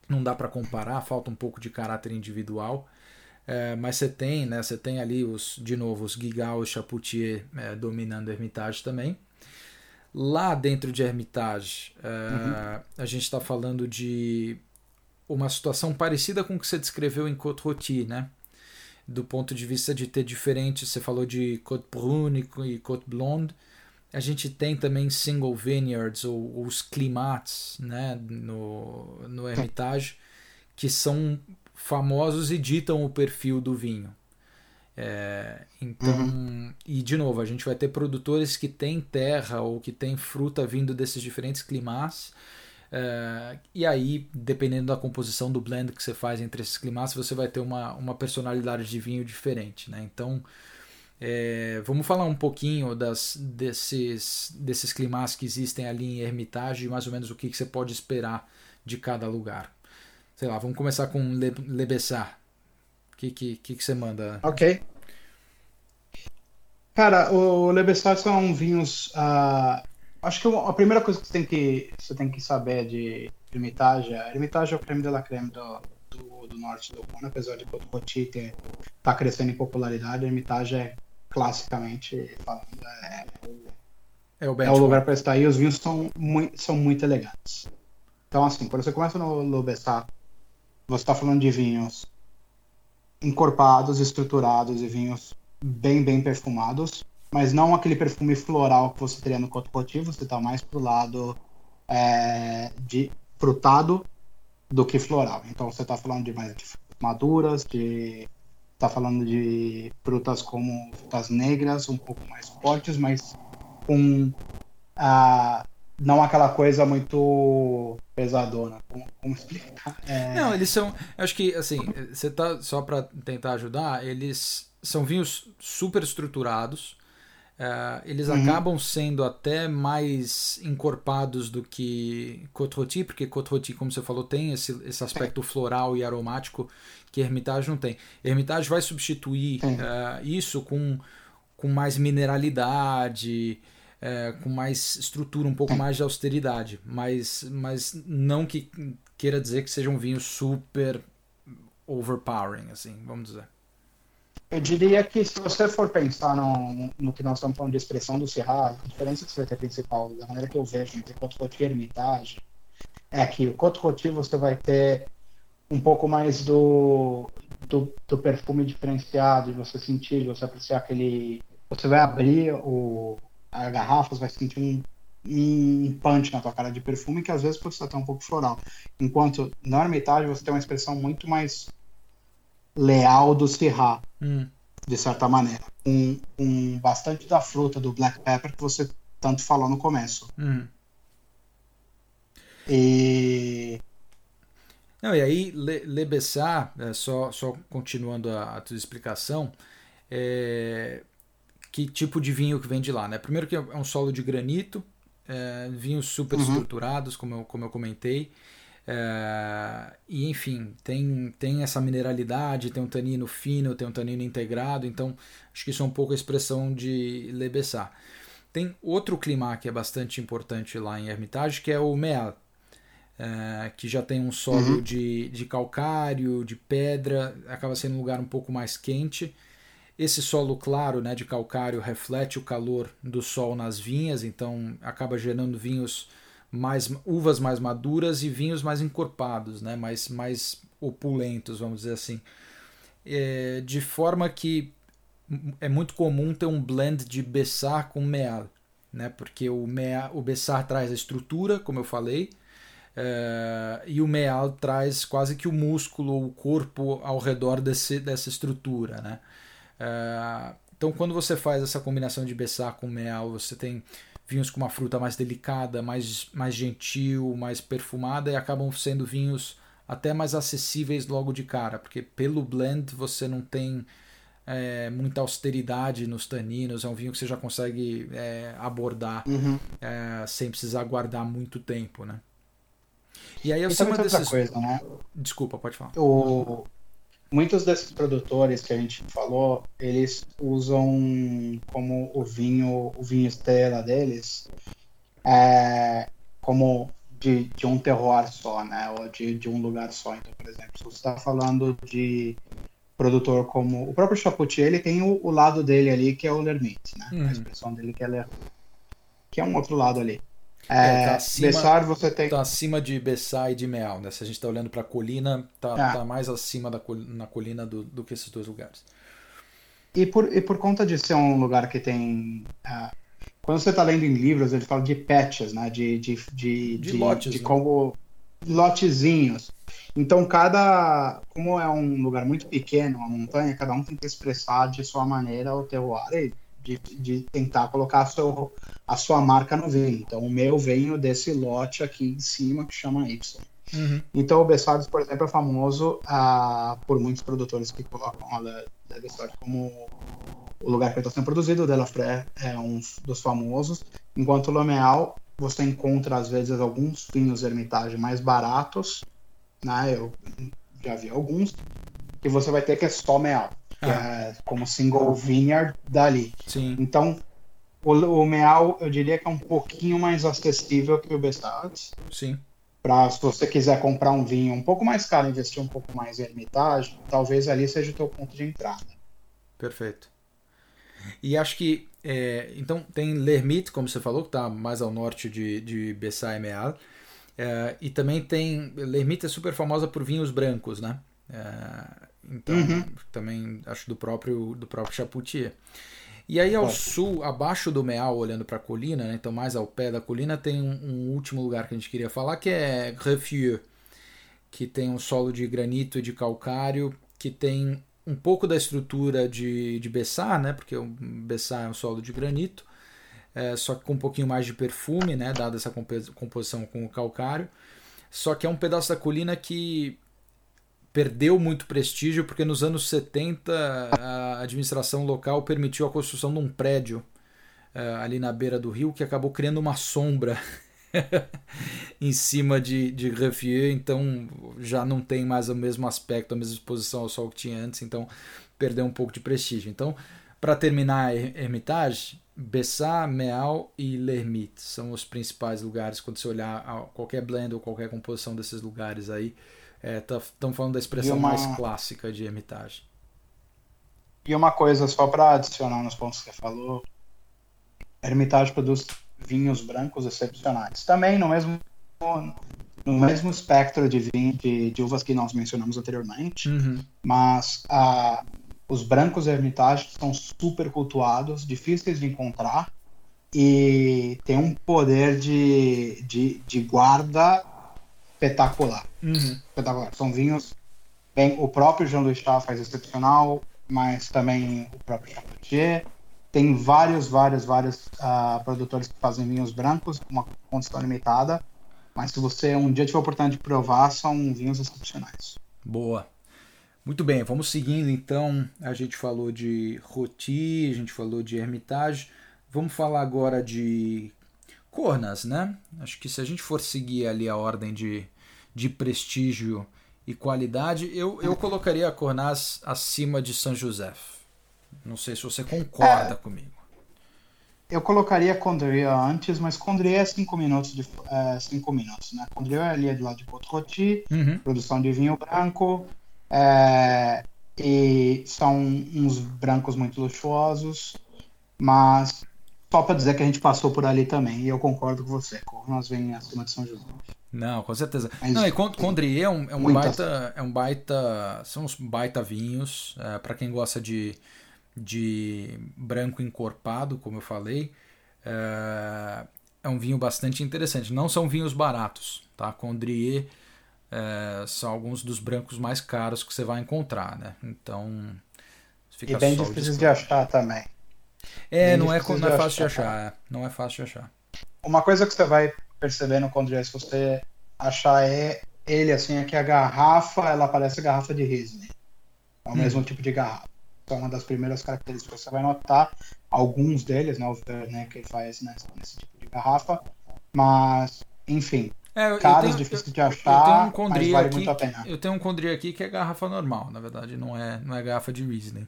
não dá para comparar, falta um pouco de caráter individual. É, mas você tem, né? Você tem ali os, de novo, os Guigal e Chapoutier é, dominando Hermitage também. Lá dentro de Hermitage, é, a gente está falando de uma situação parecida com o que você descreveu em Côte Rôti, né? Do ponto de vista de ter diferentes, você falou de Côte Brune e Côte Blonde. A gente tem também single vineyards ou, ou os climats né, no, no Hermitage, que são famosos e ditam o perfil do vinho. É, então, uhum. e de novo, a gente vai ter produtores que têm terra ou que têm fruta vindo desses diferentes climas. É, e aí, dependendo da composição do blend que você faz entre esses climas, você vai ter uma, uma personalidade de vinho diferente. Né? Então, é, vamos falar um pouquinho das, desses, desses climas que existem ali em Hermitage e mais ou menos o que, que você pode esperar de cada lugar. Sei lá, vamos começar com Le, Le Bessart. O que, que, que, que você manda? Ok. Cara, o Le Bessart são vinhos. Uh, acho que a primeira coisa que você tem que, você tem que saber de Hermitage é. Hermitage é o creme de la creme do, do, do norte do Rhône, apesar de Côte Rôti estar tá crescendo em popularidade. Hermitage é classicamente falando. É, é o, é o lugar para estar. E os vinhos são muito, são muito elegantes. Então, assim, quando você começa no Le Bessart, você está falando de vinhos encorpados, estruturados e vinhos bem, bem perfumados, mas não aquele perfume floral que você teria no Côte Rôti, você está mais pro lado é, de frutado do que floral. Então você está falando de mais de maduras, de está falando de frutas como frutas negras, um pouco mais fortes, mas com a não aquela coisa muito pesadona. Como, como explicar? É... Não, eles são. Acho que, assim, você tá. Só para tentar ajudar, eles são vinhos super estruturados. Uh, eles uhum. acabam sendo até mais encorpados do que Côte porque Côte como você falou, tem esse, esse aspecto floral e aromático que Hermitage não tem. Hermitage vai substituir uh, isso com, com mais mineralidade, é, com mais estrutura, um pouco mais de austeridade, mas, mas não que queira dizer que seja um vinho super overpowering, assim, vamos dizer. Eu diria que se você for pensar no, no que nós estamos falando de expressão do Syrah, a diferença que você vai ter principal, da maneira que eu vejo entre Côte Rôti e Hermitage, é que o Côte Rôti você vai ter um pouco mais do, do, do perfume diferenciado, de você sentir, de você apreciar aquele... Você vai abrir o, a garrafa, você vai sentir um, um punch na tua cara de perfume que às vezes pode ser até um pouco floral. Enquanto na Hermitage você tem uma expressão muito mais leal do Syrah, hum. de certa maneira. Com, um, bastante da fruta do black pepper que você tanto falou no começo. Hum. E... Não, e aí, Le, Le é, só, só continuando a, a tua explicação, é, que tipo de vinho que vem de lá, né? Primeiro que é um solo de granito, é, vinhos super uhum. estruturados, como eu, como eu comentei. É, e enfim, tem, tem essa mineralidade, tem um tanino fino, tem um tanino integrado, então acho que isso é um pouco a expressão de Lebessar. Tem outro clima que é bastante importante lá em Hermitage, que é o Meal, é, que já tem um solo uhum. de, de calcário, de pedra, acaba sendo um lugar um pouco mais quente. Esse solo claro né, de calcário reflete o calor do sol nas vinhas, então acaba gerando vinhos mais uvas mais maduras e vinhos mais encorpados, né, mais, mais opulentos, vamos dizer assim. É, de forma que é muito comum ter um blend de Bessar com Meal, né, porque o, Meal, o Bessar traz a estrutura, como eu falei, é, e o Meal traz quase que o músculo, o corpo ao redor desse, dessa estrutura. Né? Então, quando você faz essa combinação de Bessar com Mel, você tem vinhos com uma fruta mais delicada, mais, mais gentil, mais perfumada e acabam sendo vinhos até mais acessíveis logo de cara, porque pelo blend você não tem é, muita austeridade nos taninos, é um vinho que você já consegue é, abordar uhum. é, sem precisar guardar muito tempo, né? E aí eu sei uma coisa, né? Desculpa, pode falar. O muitos desses produtores que a gente falou, eles usam como o vinho, o vinho estrela deles, é, como de, de um terroir só, né? Ou de, de um lugar só. Então, por exemplo, se você está falando de produtor como o próprio Chapoutier, ele tem o, o, lado dele ali que é o Lermite, né? Uhum. A expressão dele que é Lermite, que é um outro lado ali. É, é, tá acima, Bessar você tem. Tá acima de Bessar e de Meal, né? Se a gente está olhando para a colina, tá, é. tá mais acima da na colina do, do que esses dois lugares. E por, e por conta de ser um lugar que tem. Uh, quando você está lendo em livros, ele fala de patches, né? De, de, de, de, de lotes. De né? como lotezinhos. Então, cada. Como é um lugar muito pequeno, uma montanha, cada um tem que expressar de sua maneira o terroir de, de tentar colocar a sua, a sua marca no vinho. Então, o meu venho desse lote aqui em cima que chama Y. Uhum. Então, o Bessardes, por exemplo, é famoso ah, por muitos produtores que colocam a Bessardes como o lugar que está sendo produzido. O Delafré é um dos famosos. Enquanto o Lomeal, você encontra, às vezes, alguns vinhos Hermitage mais baratos. Né? Eu já vi alguns. Que você vai ter que é só Meal ah. é, como single vineyard dali. Sim. Então, o, o Meal eu diria que é um pouquinho mais acessível que o Bestards. Sim. Para se você quiser comprar um vinho um pouco mais caro, investir um pouco mais em Hermitage, talvez ali seja o teu ponto de entrada. Perfeito. E acho que é, então tem Lermite, como você falou, que está mais ao norte de, de e Meal. É, e também tem. Lermite é super famosa por vinhos brancos, né? É, então, uhum. também acho do próprio do próprio Chapoutier. E aí ao sul, abaixo do Meal, olhando para a colina, né, então mais ao pé da colina, tem um, um, último lugar que a gente queria falar, que é Refieux, que tem um solo de granito e de calcário, que tem um pouco da estrutura de, de Bessar, né, porque o Bessar é um solo de granito, é, só que com um pouquinho mais de perfume, né, dada essa composição com o calcário. Só que é um pedaço da colina que perdeu muito prestígio porque nos anos 70 a administração local permitiu a construção de um prédio uh, ali na beira do rio que acabou criando uma sombra em cima de, de Raffier, então já não tem mais o mesmo aspecto, a mesma exposição ao sol que tinha antes, então perdeu um pouco de prestígio. Então, para terminar Hermitage, Bessat, Meal e Lermite são os principais lugares quando você olhar qualquer blend ou qualquer composição desses lugares aí. Estamos é, tá, falando da expressão uma... mais clássica de Hermitage. E uma coisa só para adicionar nos pontos que você falou, Hermitage produz vinhos brancos excepcionais. Também no mesmo no mesmo espectro de vinho de, de uvas que nós mencionamos anteriormente, uhum. mas a, os brancos Hermitage são super cultuados, difíceis de encontrar e tem um poder de, de, de guarda espetacular. Uhum. espetacular. São vinhos bem, o próprio Jean Louis Chá faz excepcional, mas também o próprio Chapoutier tem vários, vários, vários uh, produtores que fazem vinhos brancos, uma condição limitada. Mas se você um dia tiver a oportunidade de provar, são vinhos excepcionais. Boa. Muito bem, vamos seguindo então. A gente falou de Roti, a gente falou de Hermitage. Vamos falar agora de Cornas, né? Acho que se a gente for seguir ali a ordem de, de prestígio e qualidade, eu, eu colocaria a Cornas acima de São José. Não sei se você concorda é, comigo. Eu colocaria Condria antes, mas Condria é 5 minutos, de, é, cinco minutos, né? Condria é ali é do lado de Côte uhum. produção de vinho branco, é, e são uns brancos muito luxuosos, mas só para dizer que a gente passou por ali também, e eu concordo com você, nós vem acima de São José. Não, com certeza. Mas, não, e Condrier é um, é um baita, é um baita, são uns baita vinhos, é, para quem gosta de de branco encorpado, como eu falei. É, é um vinho bastante interessante. Não são vinhos baratos, tá? Condrier é, são alguns dos brancos mais caros que você vai encontrar, né? Então fica e bem difícil de achar também. É, não é, não é fácil de achar. É. Não é fácil de achar. Uma coisa que você vai perceber no Condrier, se você achar é ele assim, é que a garrafa, ela parece garrafa de Riesling. É o hum. mesmo tipo de garrafa é uma das primeiras características que você vai notar. Alguns deles, né, o Werner que faz nesse, nesse tipo de garrafa, mas, enfim, é, caras difíceis de achar, eu tenho um Condria vale aqui, Eu tenho um Condria aqui que é garrafa normal, na verdade, não é, não é garrafa de Riesling.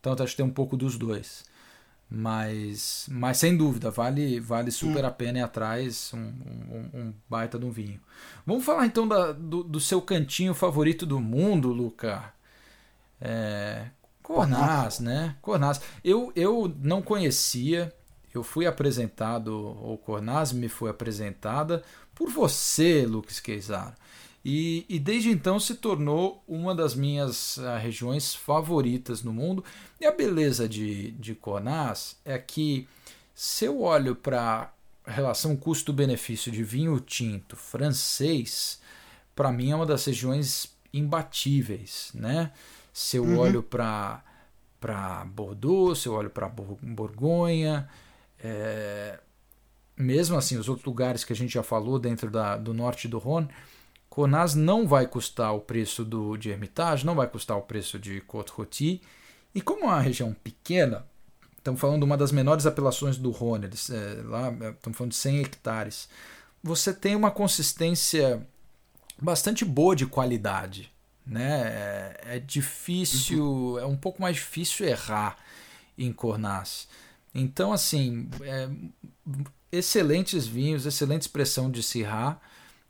Então acho que tem um pouco dos dois. Mas, mas sem dúvida, vale, vale super hum. a pena ir atrás, um, um, um, baita de um vinho. Vamos falar então da, do, do seu cantinho favorito do mundo, Luca. É, Cornaz, né? Cornaz. Eu, eu não conhecia, eu fui apresentado, ou Cornaz me foi apresentada por você, Lucas Queizaro. E, e, desde então se tornou uma das minhas uh, regiões favoritas no mundo. E a beleza de, de Cornaz é que, se eu olho para a relação custo-benefício de vinho tinto francês, para mim é uma das regiões imbatíveis, né? Se eu uhum. olho para Bordeaux, se eu olho para Borgonha, é, mesmo assim, os outros lugares que a gente já falou dentro da, do norte do Rhône, Conaz não vai custar o preço do, de Hermitage, não vai custar o preço de Côte-Rôtie. E como é uma região pequena, estamos falando de uma das menores apelações do Rhône, é, lá estamos falando de 100 hectares, você tem uma consistência bastante boa de qualidade né? É, é difícil, uhum. é um pouco mais difícil errar em Cornas. Então, assim, é, excelentes vinhos, excelente expressão de Syrah,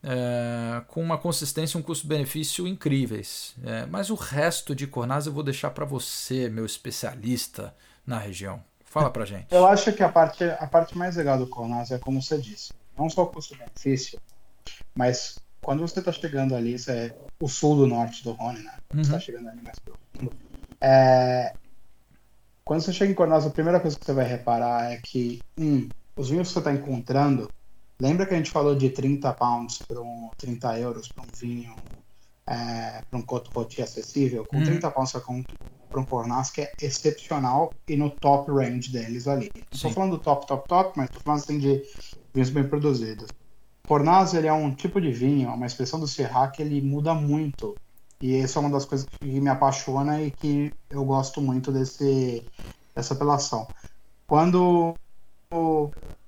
é, com uma consistência e um custo-benefício incríveis. É, mas o resto de Cornas eu vou deixar para você, meu especialista na região. Fala pra gente. Eu acho que a parte, a parte mais legal do Cornas é como você disse, não só o custo-benefício, mas quando você está chegando ali, isso é o sul do norte do Rhône, né? Você está uhum. chegando ali mais. É... Quando você chega em Cornaz, a primeira coisa que você vai reparar é que, um, os vinhos que você está encontrando, lembra que a gente falou de 30 pounds para um 30 euros para um vinho, é, para um Côte Rôti acessível? Com uhum. 30 pounds você para um Cornas que é excepcional e no top range deles ali. Estou falando do top, top, top, mas estou falando assim de vinhos bem produzidos. Cornas ele é um tipo de vinho, uma expressão do Syrah que ele muda muito. E essa é uma das coisas que me apaixona e que eu gosto muito desse, dessa apelação. Quando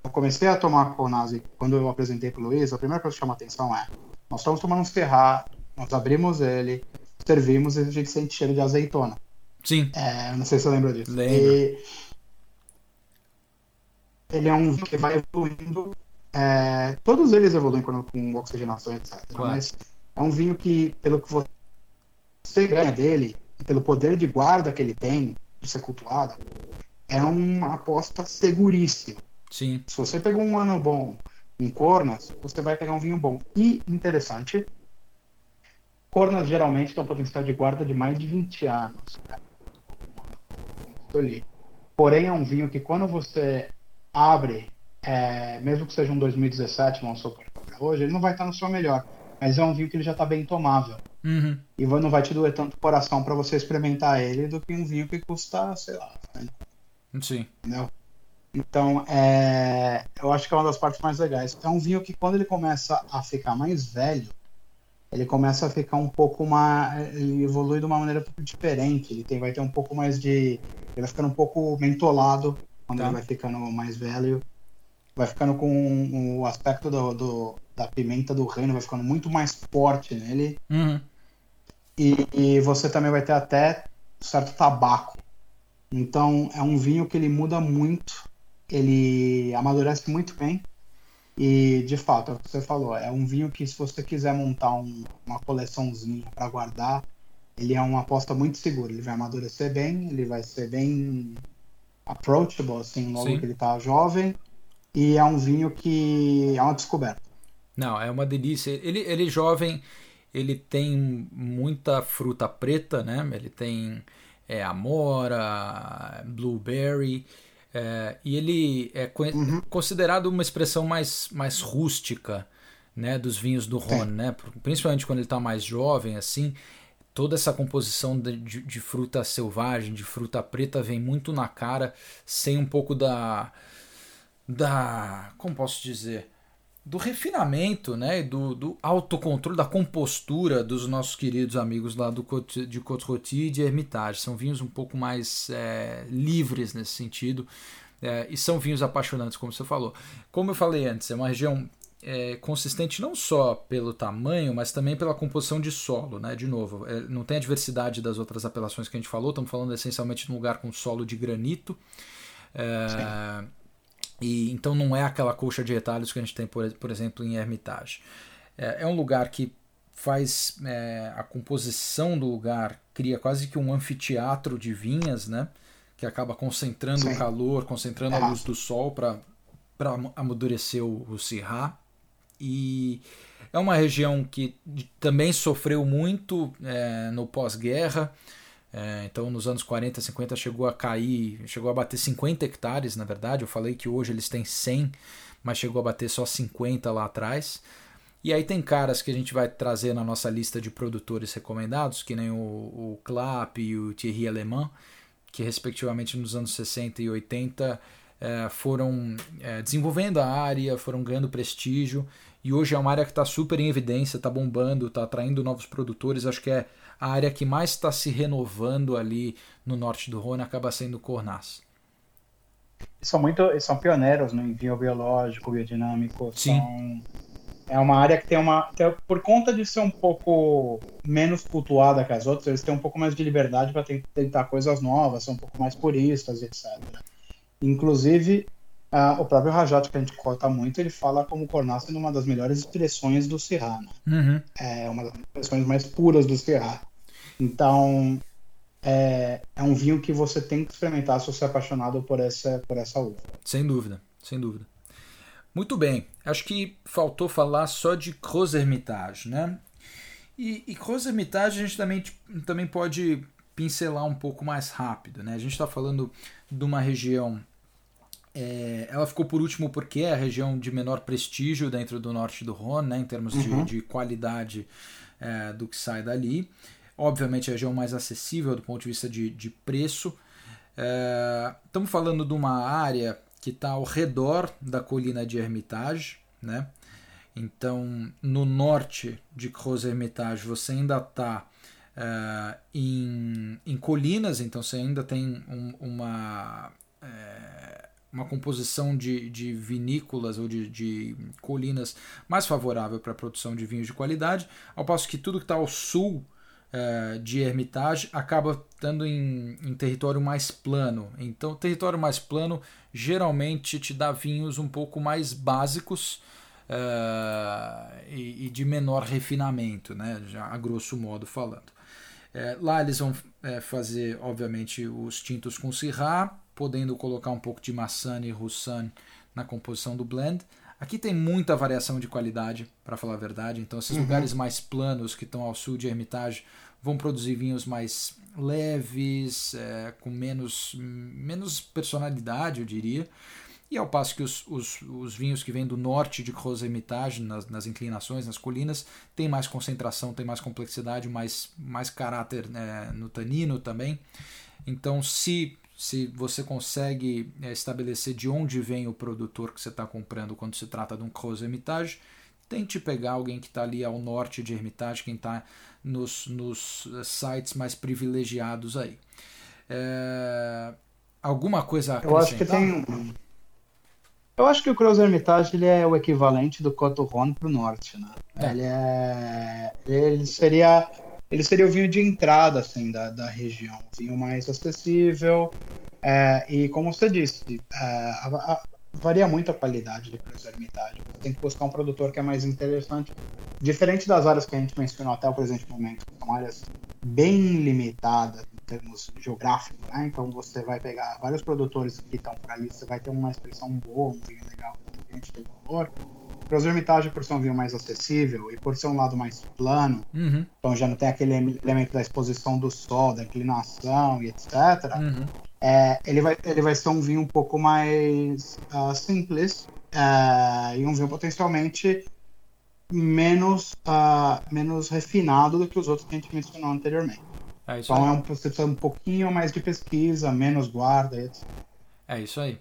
eu comecei a tomar Cornas, quando eu apresentei para o Luiz, a primeira coisa que chama atenção é nós estamos tomando um Syrah, nós abrimos ele, servimos e a gente sente cheiro de azeitona. Sim. É, não sei se você lembra disso. Lembro. E ele é um vinho que vai evoluindo. é, todos eles evoluem quando, com oxigenação, etc. Claro. Mas é um vinho que, pelo que você ganha dele, pelo poder de guarda que ele tem de ser cultuado, é uma aposta seguríssima. Sim. Se você pegou um ano bom em Cornas, você vai pegar um vinho bom. E, interessante, Cornas geralmente tem um potencial de guarda de mais de 20 anos. Ali. Porém, é um vinho que quando você abre, é, mesmo que seja um 2017, vamos supor, hoje, ele não vai estar no seu melhor. Mas é um vinho que ele já está bem tomável. Uhum. E não vai te doer tanto o coração para você experimentar ele do que um vinho que custa, sei lá, né? Sim. entendeu? Então, é, eu acho que é uma das partes mais legais. É um vinho que quando ele começa a ficar mais velho, ele começa a ficar um pouco mais, ele evolui de uma maneira um pouco diferente. Ele tem, vai ter um pouco mais de, ele vai ficando um pouco mentolado quando Tá. ele vai ficando mais velho. Vai ficando com o aspecto do, do- da pimenta do reino, vai ficando muito mais forte nele. Uhum. E, e você também vai ter até certo tabaco. Então é um vinho que ele muda muito, ele amadurece muito bem. E de fato, é o que você falou, é um vinho que se você quiser montar um- uma coleçãozinha para guardar, ele é uma aposta muito segura. Ele vai amadurecer bem, ele vai ser bem approachable, assim, logo Sim. que ele tá jovem. E é um vinho que é uma descoberta. Não, é uma delícia. Ele, ele jovem, ele tem muita fruta preta, né? Ele tem é, amora, blueberry, é, e ele é co- considerado uma expressão mais, mais rústica, né? Dos vinhos do Rhône, né? Principalmente quando ele está mais jovem, assim. Toda essa composição de, de- de fruta selvagem, de fruta preta, vem muito na cara, sem um pouco da. da. como posso dizer? Do refinamento, né, do, do autocontrole, da compostura dos nossos queridos amigos lá do Côte- de Côte-Rôti e de Hermitage. São vinhos um pouco mais é, livres nesse sentido é, e são vinhos apaixonantes, como você falou. Como eu falei antes, é uma região é, consistente não só pelo tamanho, mas também pela composição de solo, né? De novo, é, não tem a diversidade das outras apelações que a gente falou. Estamos falando essencialmente de um lugar com solo de granito. É, e então não é aquela colcha de retalhos que a gente tem, por, por exemplo, em Hermitage. É, é um lugar que faz é, a composição do lugar cria quase que um anfiteatro de vinhas, né? Que acaba concentrando Sim. o calor, concentrando a É. luz do sol para amadurecer o, o. E é uma região que também sofreu muito é, no pós-guerra. É, então, nos anos 40, 50, chegou a cair, chegou a bater 50 hectares, na verdade. Eu falei que hoje eles têm 100, mas chegou a bater só 50 lá atrás. E aí tem caras que a gente vai trazer na nossa lista de produtores recomendados, que nem o, o Clap e o Thierry Alemão, que respectivamente nos anos 60 e 80 eh, foram eh, desenvolvendo a área, foram ganhando prestígio, e hoje é uma área que está super em evidência, está bombando, está atraindo novos produtores. Acho que é a área que mais está se renovando ali no norte do Rhône, acaba sendo o Cornas. são muito, eles são pioneiros no envio biológico, biodinâmico. Sim. São, é uma área que tem uma, tem- por conta de ser um pouco menos cultuada que as outras, eles têm um pouco mais de liberdade para tentar coisas novas, são um pouco mais puristas, etc. Inclusive, ah, o próprio Rajat, que a gente cota muito, ele fala como Cornas sendo uma das melhores expressões do né? Uhum. é uma das expressões mais puras do Syrah. Então, é, é um vinho que você tem que experimentar se você é apaixonado por essa, por essa uva. Sem dúvida, sem dúvida. Muito bem, acho que faltou falar só de Cruz Hermitage, né? E, e Cruz Hermitage a gente também, também pode pincelar um pouco mais rápido, né? A gente está falando de uma região. é, ela ficou por último porque é a região de menor prestígio dentro do norte do Rhône, né? Em termos de, Uhum. de qualidade é, do que sai dali. Obviamente a região mais acessível do ponto de vista de, de preço. É, estamos falando de uma área que está ao redor da colina de Hermitage, né? Então, no norte de Cruz Hermitage, você ainda está uh, em, em colinas, então você ainda tem um, uma, uh, uma composição de, de vinícolas ou de, de colinas mais favorável para a produção de vinhos de qualidade, ao passo que tudo que está ao sul uh, de Hermitage acaba estando em, em território mais plano. Então, território mais plano geralmente te dá vinhos um pouco mais básicos uh, e, e, de menor refinamento, né? Já a grosso modo falando. É, lá eles vão é, fazer, obviamente, os tintos com Syrah, podendo colocar um pouco de maçã e Roussanne na composição do blend. Aqui tem muita variação de qualidade, para falar a verdade. Então, esses uhum. lugares mais planos que estão ao sul de Hermitage vão produzir vinhos mais leves, é, com menos, menos personalidade, eu diria. E ao passo que os, os, os vinhos que vêm do norte de Cruz Hermitage, nas, nas, inclinações, nas colinas, tem mais concentração, tem mais complexidade, mais, mais caráter né, no tanino também. Então, se, se você consegue é, estabelecer de onde vem o produtor que você está comprando quando se trata de um Cruz Hermitage, tente pegar alguém que está ali ao norte de Hermitage, quem está nos, nos sites mais privilegiados aí. É, alguma coisa a acrescentar? Eu acho que tem eu acho que o Cross Hermitage ele é o equivalente do Coto Ron para o norte, né? É. Ele é, ele seria, ele seria o vinho de entrada assim da, da região, vinho mais acessível. É, e como você disse, é, a, a, varia muito a qualidade Cross Hermitage. Você tem que buscar um produtor que é mais interessante, diferente das áreas que a gente mencionou até o presente momento, são áreas bem limitadas termos geográficos, né? Então você vai pegar vários produtores que estão por ali, você vai ter uma expressão boa, um vinho legal, um gente tem valor. Para os Hermitage, por ser um vinho mais acessível e por ser um lado mais plano, uhum. então já não tem aquele elemento da exposição do sol, da inclinação e etc. Uhum. É, ele, vai, ele vai ser um vinho um pouco mais uh, simples uh, e um vinho potencialmente menos, uh, menos refinado do que os outros que a gente mencionou anteriormente. É então é um, você precisa um pouquinho mais de pesquisa, menos guarda, etc. É isso aí.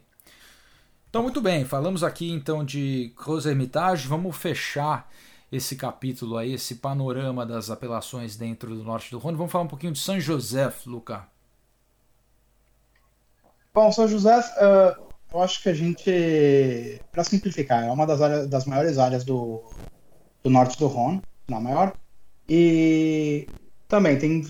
Então, muito bem, falamos aqui então de Cruz Hermitage, vamos fechar esse capítulo aí, esse panorama das apelações dentro do norte do Rhône. Vamos falar um pouquinho de São José, Luca. Bom, São José, uh, eu acho que a gente, para simplificar, é uma das, áreas, das maiores áreas do, do norte do Rhône, não maior, e também tem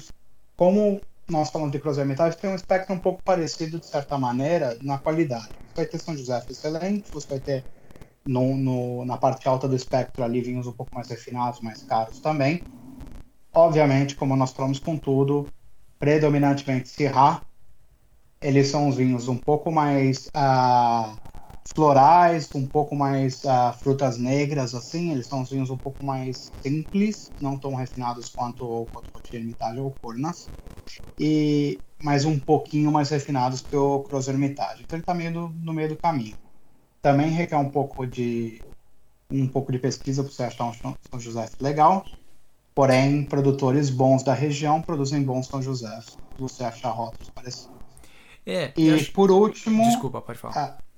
como nós falamos de cruzeiros metais, tem um espectro um pouco parecido, de certa maneira, na qualidade. Vai ter São José excelente, você vai ter no, no, na parte alta do espectro ali vinhos um pouco mais refinados, mais caros também. Obviamente, como nós falamos com tudo, predominantemente Syrah, eles são os vinhos um pouco mais uh, florais, um pouco mais uh, frutas negras, assim. Eles são os vinhos um pouco mais simples, não tão refinados quanto o Cotocote Hermitage ou Cornas. E, mas um pouquinho mais refinados que o Cross Hermitage. Então ele está meio do, no meio do caminho. Também requer um pouco de um pouco de pesquisa para você achar um São José legal. Porém, produtores bons da região produzem bons São José. Você achar rótulos parecidos. É, e acho... por último. Desculpa, pode falar. É,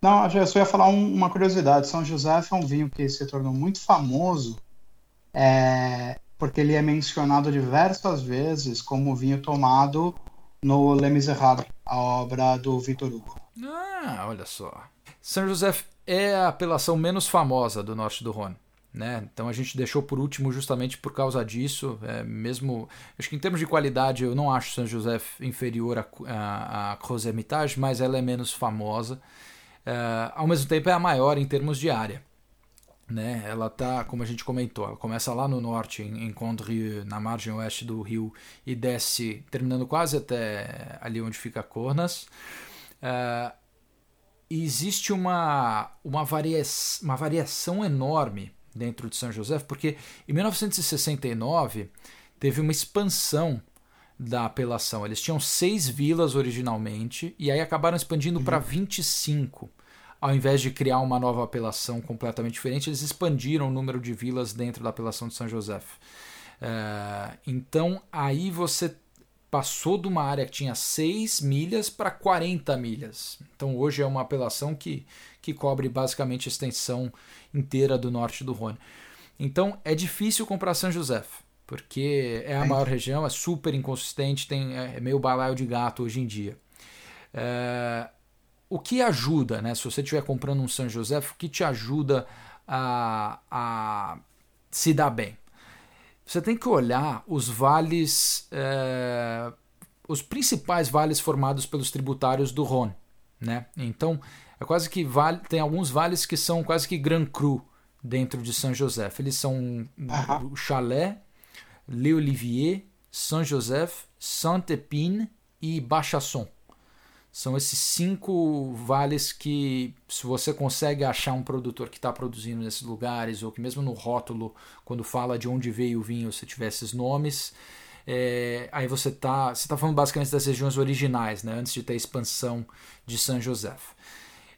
não, eu só ia falar um, uma curiosidade. São José é um vinho que se tornou muito famoso é, porque ele é mencionado diversas vezes como vinho tomado no Les Miserables, a obra do Victor Hugo. Ah, olha só. São José é a apelação menos famosa do norte do Rhône. Né? Então a gente deixou por último justamente por causa disso. É, mesmo, acho que em termos de qualidade eu não acho São José inferior a, a, a Hermitage, mas ela é menos famosa. Uh, ao mesmo tempo é a maior em termos de área. Né? Ela tá, como a gente comentou, ela começa lá no norte, em, em Condrieu, na margem oeste do rio, e desce, terminando quase até ali onde fica Cornas. Uh, e existe uma, uma, varia uma variação enorme dentro de São José, porque em 1969 teve uma expansão da apelação. Eles tinham seis vilas originalmente e aí acabaram expandindo uhum. para 25. Ao invés de criar uma nova apelação completamente diferente, eles expandiram o número de vilas dentro da apelação de São José. É, então aí você passou de uma área que tinha 6 milhas para 40 milhas. Então hoje é uma apelação que, que cobre basicamente a extensão inteira do norte do Rhône. Então é difícil comprar São José, porque é a maior região, é super inconsistente, tem, é meio balaio de gato hoje em dia. É, o que ajuda, né? Se você estiver comprando um São José, o que te ajuda a, a se dar bem? Você tem que olhar os vales, é, os principais vales formados pelos tributários do Rhône, né? Então é quase que vale, tem alguns vales que são quase que Grand Cru dentro de São José. Eles são Chalé, Le Olivier, São José, Saint-Épine e Bachasson. São esses cinco vales que, se você consegue achar um produtor que está produzindo nesses lugares, ou que mesmo no rótulo, quando fala de onde veio o vinho, você tiver esses nomes, é, aí você está você tá falando basicamente das regiões originais, né, antes de ter a expansão de São José.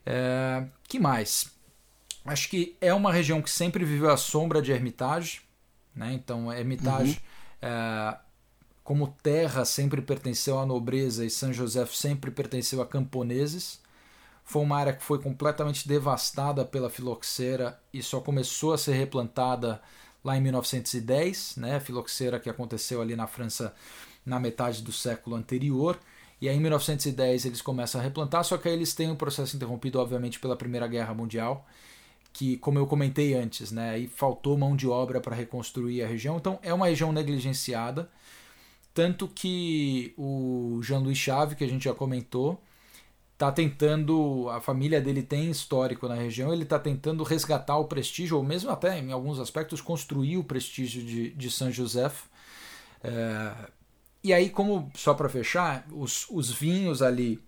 É, que mais? Acho que é uma região que sempre viveu à sombra de Hermitage, né? então Hermitage uhum. é, como terra sempre pertenceu à nobreza e São José sempre pertenceu a camponeses. Foi uma área que foi completamente devastada pela filoxera e só começou a ser replantada lá em 1910, né? A filoxera que aconteceu ali na França na metade do século anterior. E aí em 1910 eles começam a replantar, só que aí eles têm um processo interrompido, obviamente, pela Primeira Guerra Mundial, que, como eu comentei antes, né, aí faltou mão de obra para reconstruir a região. Então é uma região negligenciada. Tanto que o Jean-Louis Chave, que a gente já comentou, está tentando, a família dele tem histórico na região, ele está tentando resgatar o prestígio, ou mesmo até em alguns aspectos construir o prestígio de, de São José. É, e aí, como só para fechar, os, os vinhos ali,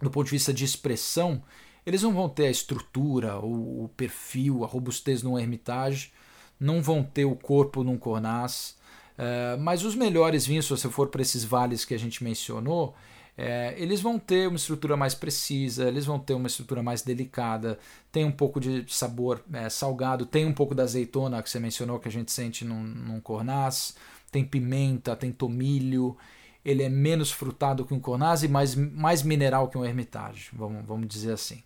do ponto de vista de expressão, eles não vão ter a estrutura, o, o perfil, a robustez num Hermitage, não vão ter o corpo num Cornas, é, mas os melhores vinhos, se você for para esses vales que a gente mencionou, é, eles vão ter uma estrutura mais precisa, eles vão ter uma estrutura mais delicada, tem um pouco de sabor é, salgado, tem um pouco da azeitona que você mencionou que a gente sente num, num cornaz, tem pimenta, tem tomilho, ele é menos frutado que um cornaz e mais, mais mineral que um hermitage, vamos, vamos dizer assim.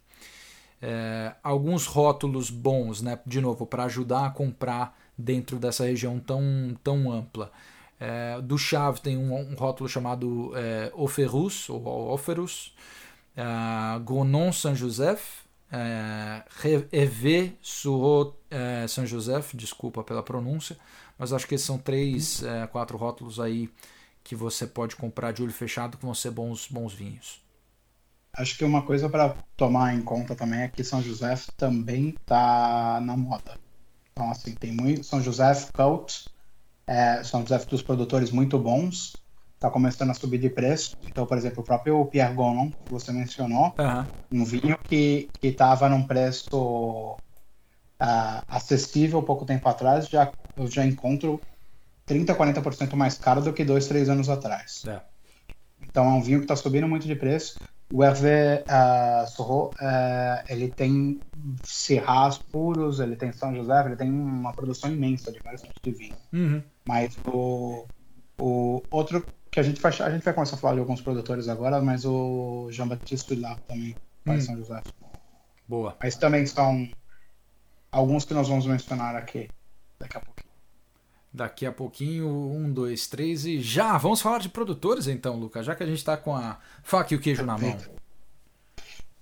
É, alguns rótulos bons, né, de novo, para ajudar a comprar dentro dessa região tão, tão ampla. É, do Chave tem um, um rótulo chamado é, Oferus, ou Oferus, é, Gonon Saint Joseph, é, Hervé Surot é, Saint Joseph, desculpa pela pronúncia, mas acho que esses são três, é, quatro rótulos aí que você pode comprar de olho fechado que vão ser bons, bons vinhos. Acho que uma coisa para tomar em conta também é que São José também está na moda. Então, assim, tem muito. São José Cult, é, São José dos produtores muito bons, está começando a subir de preço. Então, por exemplo, o próprio Pierre Gonon, que você mencionou, uhum. um vinho que estava num preço uh, acessível pouco tempo atrás, já, eu já encontro 30%, 40% mais caro do que dois, três anos atrás. É. Então, é um vinho que está subindo muito de preço. O Hervé uh, Sorro, uh, ele tem Serras puros, ele tem São José, ele tem uma produção imensa de vários tipos de vinho. Uhum. Mas o, o outro que a gente vai a gente vai começar a falar de alguns produtores agora, mas o Jean Baptiste lá também faz uhum. São José. Boa. Mas também são alguns que nós vamos mencionar aqui daqui a pouquinho. Daqui a pouquinho, um, dois, três e já! Vamos falar de produtores então, Lucas, já que a gente está com a faca e o queijo na mão.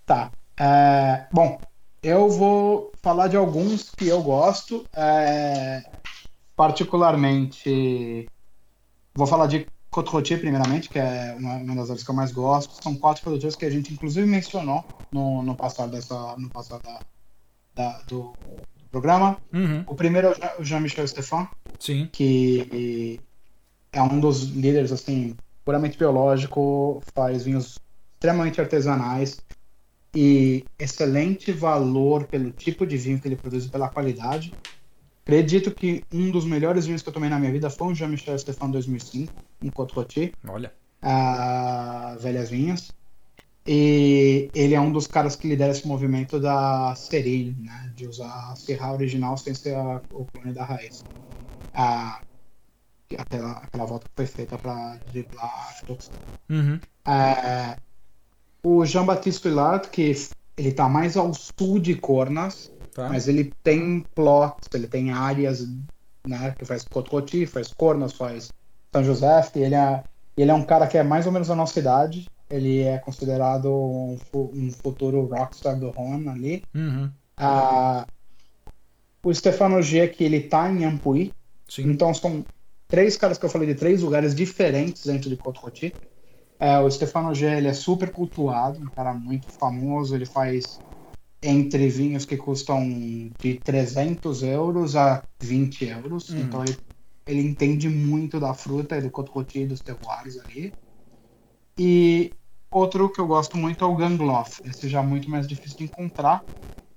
Tá. É, bom, eu vou falar de alguns que eu gosto, é, particularmente. Vou falar de Côte primeiramente, que é uma, uma, das áreas que eu mais gosto. São quatro produtores que a gente inclusive mencionou no, no passado, dessa, no passado da, da, do, programa. Uhum. O primeiro é o Jean-Michel Stefan, Sim. que é um dos líderes assim puramente biológico, faz vinhos extremamente artesanais e excelente valor pelo tipo de vinho que ele produz e pela qualidade. Acredito que um dos melhores vinhos que eu tomei na minha vida foi um Jean-Michel Stefan 2005, um Côte. Olha. Uh, velhas vinhas. E ele é um dos caras que lidera esse movimento da Seril, né? De usar a serra original sem ser a, o clone da raiz. Ah, aquela, aquela volta que foi feita para driblar a. Uhum. É, o Jean-Baptiste Huillard, que ele está mais ao sul de Cornas, Tá. mas ele tem plots, ele tem áreas, né, que faz Cotroti, faz Cornas, faz São José, e ele é, ele é um cara que é mais ou menos da nossa idade, ele é considerado um, um futuro rockstar do Ron ali. Uhum. Ah, o Stefano G, que ele tá em Ampuí, Sim. então são três caras que eu falei de três lugares diferentes dentro de Cotroti. É, o Stefano G, ele é super cultuado, um cara muito famoso, ele faz entre vinhos que custam de 300 euros a 20 euros, Hum. então ele, ele entende muito da fruta e do Cotroti e dos terroirs ali. E outro que eu gosto muito é o Gangloff, esse já é muito mais difícil de encontrar,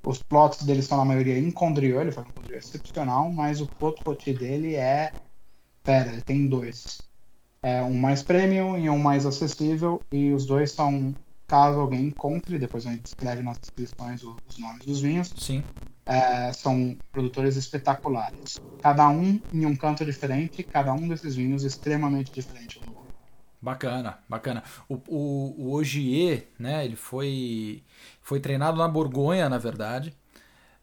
os plots dele são na maioria em Condrieu, ele faz um Condrieu excepcional, mas o Cotroti dele é... Pera, ele tem dois. É um mais premium e um mais acessível, e os dois são, caso alguém encontre, depois a gente escreve nas descrições os nomes dos vinhos, Sim. é, são produtores espetaculares. Cada um em um canto diferente, cada um desses vinhos extremamente diferente um do outro. Bacana, bacana. O, o, o Ogier, né, ele foi, foi treinado na Borgonha, na verdade.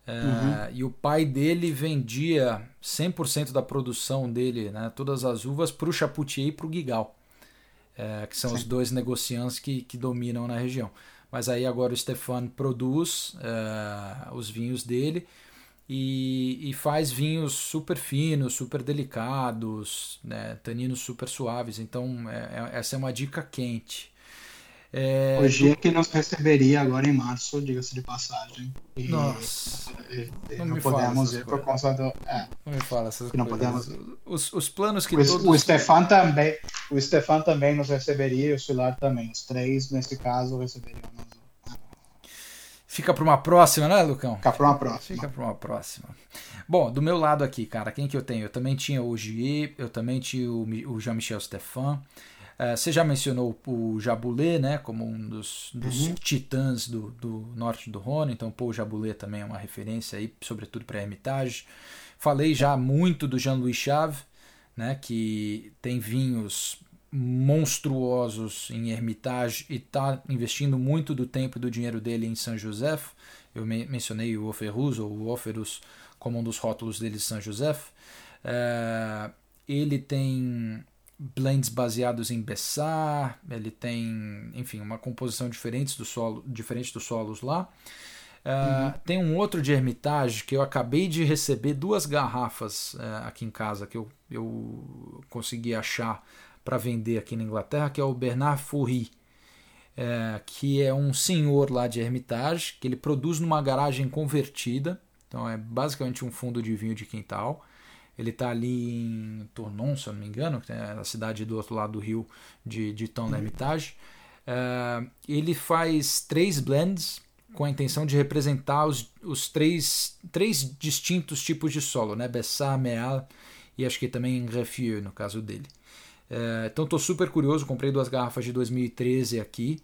É, E o pai dele vendia 100% da produção dele, né, todas as uvas, para o Chapoutier e para o Guigal, é, que são os dois negociantes que, que dominam na região. Mas aí agora o Stefan produz é, os vinhos dele e, e faz vinhos super finos, super delicados, né, taninos super suaves. Então, é- é- essa é uma dica quente. É, Hoje é que nos receberia agora em março, diga-se de passagem. E, Nossa, e- e Não não, podemos ir por conta do. é. não me fala essas coisas. Os, os planos que O, todos... o Stefan também, o Stefan também nos receberia e o Sular também. Os três, nesse caso, receberiam. Nos... Fica para uma próxima, né, Lucão? Ficar para uma próxima. Fica para uma próxima. Bom, do meu lado aqui, cara, quem que eu tenho? Eu também tinha o Gier, eu também tinha o, Mi- o Jean-Michel Stefan. Eh, você já mencionou o Jaboulet, né, como um dos, dos titãs do, do norte do Rhône, então o Jaboulet também é uma referência aí, sobretudo para a Hermitage. Falei já muito do Jean-Louis Chave, né, que tem vinhos monstruosos em Hermitage e está investindo muito do tempo e do dinheiro dele em São José. Eu me- mencionei o Oferus ou o Oferus como um dos rótulos dele de São José. Ele tem blends baseados em Bessar, ele tem, enfim, uma composição diferente, do solo, diferente dos solos lá. Uh, Tem um outro de Hermitage que eu acabei de receber duas garrafas uh, aqui em casa que eu, eu consegui achar para vender aqui na Inglaterra, que é o Bernard Foury, uh, que é um senhor lá de Hermitage, que ele produz numa garagem convertida, então é basicamente um fundo de vinho de quintal. Ele está ali em Tournon, se eu não me engano, que é a cidade do outro lado do rio de, de Tom Hermitage. Uh, ele faz três blends com a intenção de representar os, os três, três distintos tipos de solo, né? Bessar, Meal e acho que também Refieux, no caso dele. Uh, então estou super curioso, comprei duas garrafas de 2013 aqui.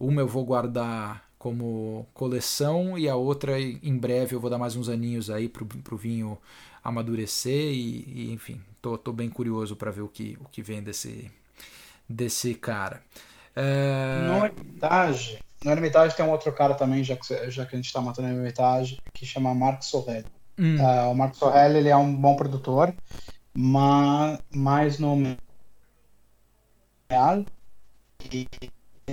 Uma eu vou guardar como coleção e a outra em breve eu vou dar mais uns aninhos aí pro, pro vinho amadurecer e, e enfim, tô, tô bem curioso para ver o que, o que vem desse, desse cara. Uh... No Hermitage, no Hermitage tem um outro cara também, já que, já que a gente está matando no Hermitage, que chama Marc Sorrel. Hum. Uh, o Marc Sorrel ele é um bom produtor, mas mais no real e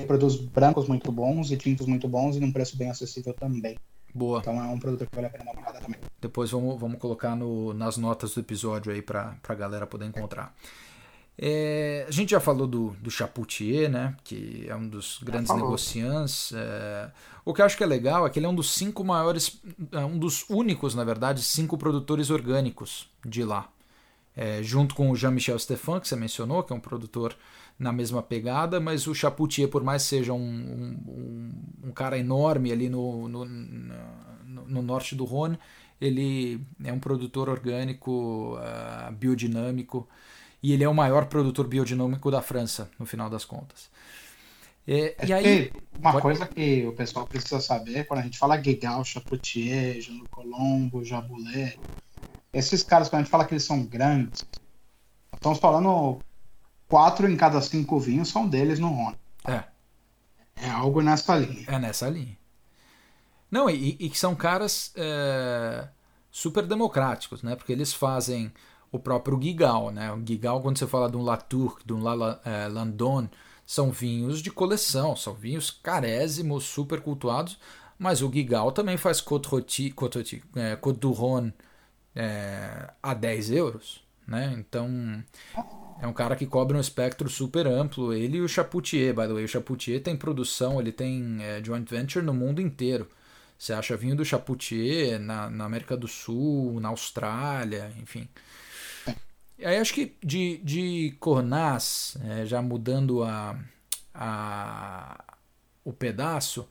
produz brancos muito bons e tintos muito bons e num preço bem acessível também. Boa. Então é um produto que vale a pena dar uma olhada também. Depois vamos, vamos colocar no, nas notas do episódio aí para a galera poder encontrar. É, a gente já falou do, do Chapoutier, né? Que é um dos grandes negociantes. É, o que eu acho que é legal é que ele é um dos cinco maiores, um dos únicos, na verdade, cinco produtores orgânicos de lá. É, junto com o Jean-Michel Stefan, que você mencionou, que é um produtor na mesma pegada, mas o Chapoutier, por mais seja um, um, um cara enorme ali no, no, no, no, norte do Rhône, ele é um produtor orgânico, uh, biodinâmico, e ele é o maior produtor biodinâmico da França, no final das contas. É, e aí, uma pode... coisa que o pessoal precisa saber, quando a gente fala Guigal, Chapoutier, Jean Colombo, Jaboulet, esses caras, quando a gente fala que eles são grandes, estamos falando quatro em cada cinco vinhos são deles no Rony. É. É algo nessa linha. É nessa linha. Não, e, e que são caras é, super democráticos, né? Porque eles fazem o próprio Gigal, né? O Gigal, quando você fala de um Latour, de um La, é, Landon, são vinhos de coleção, são vinhos carésimos, super cultuados, mas o Gigal também faz Côte, Côte, é, Côte du Rhône é, a 10 euros, né? Então é um cara que cobre um espectro super amplo. Ele e o Chapoutier, by the way. O Chapoutier tem produção, ele tem é, joint venture no mundo inteiro. Você acha vinho do Chapoutier na, na América do Sul, na Austrália, enfim. E aí acho que de, de Cornas, é, já mudando a, a, o pedaço,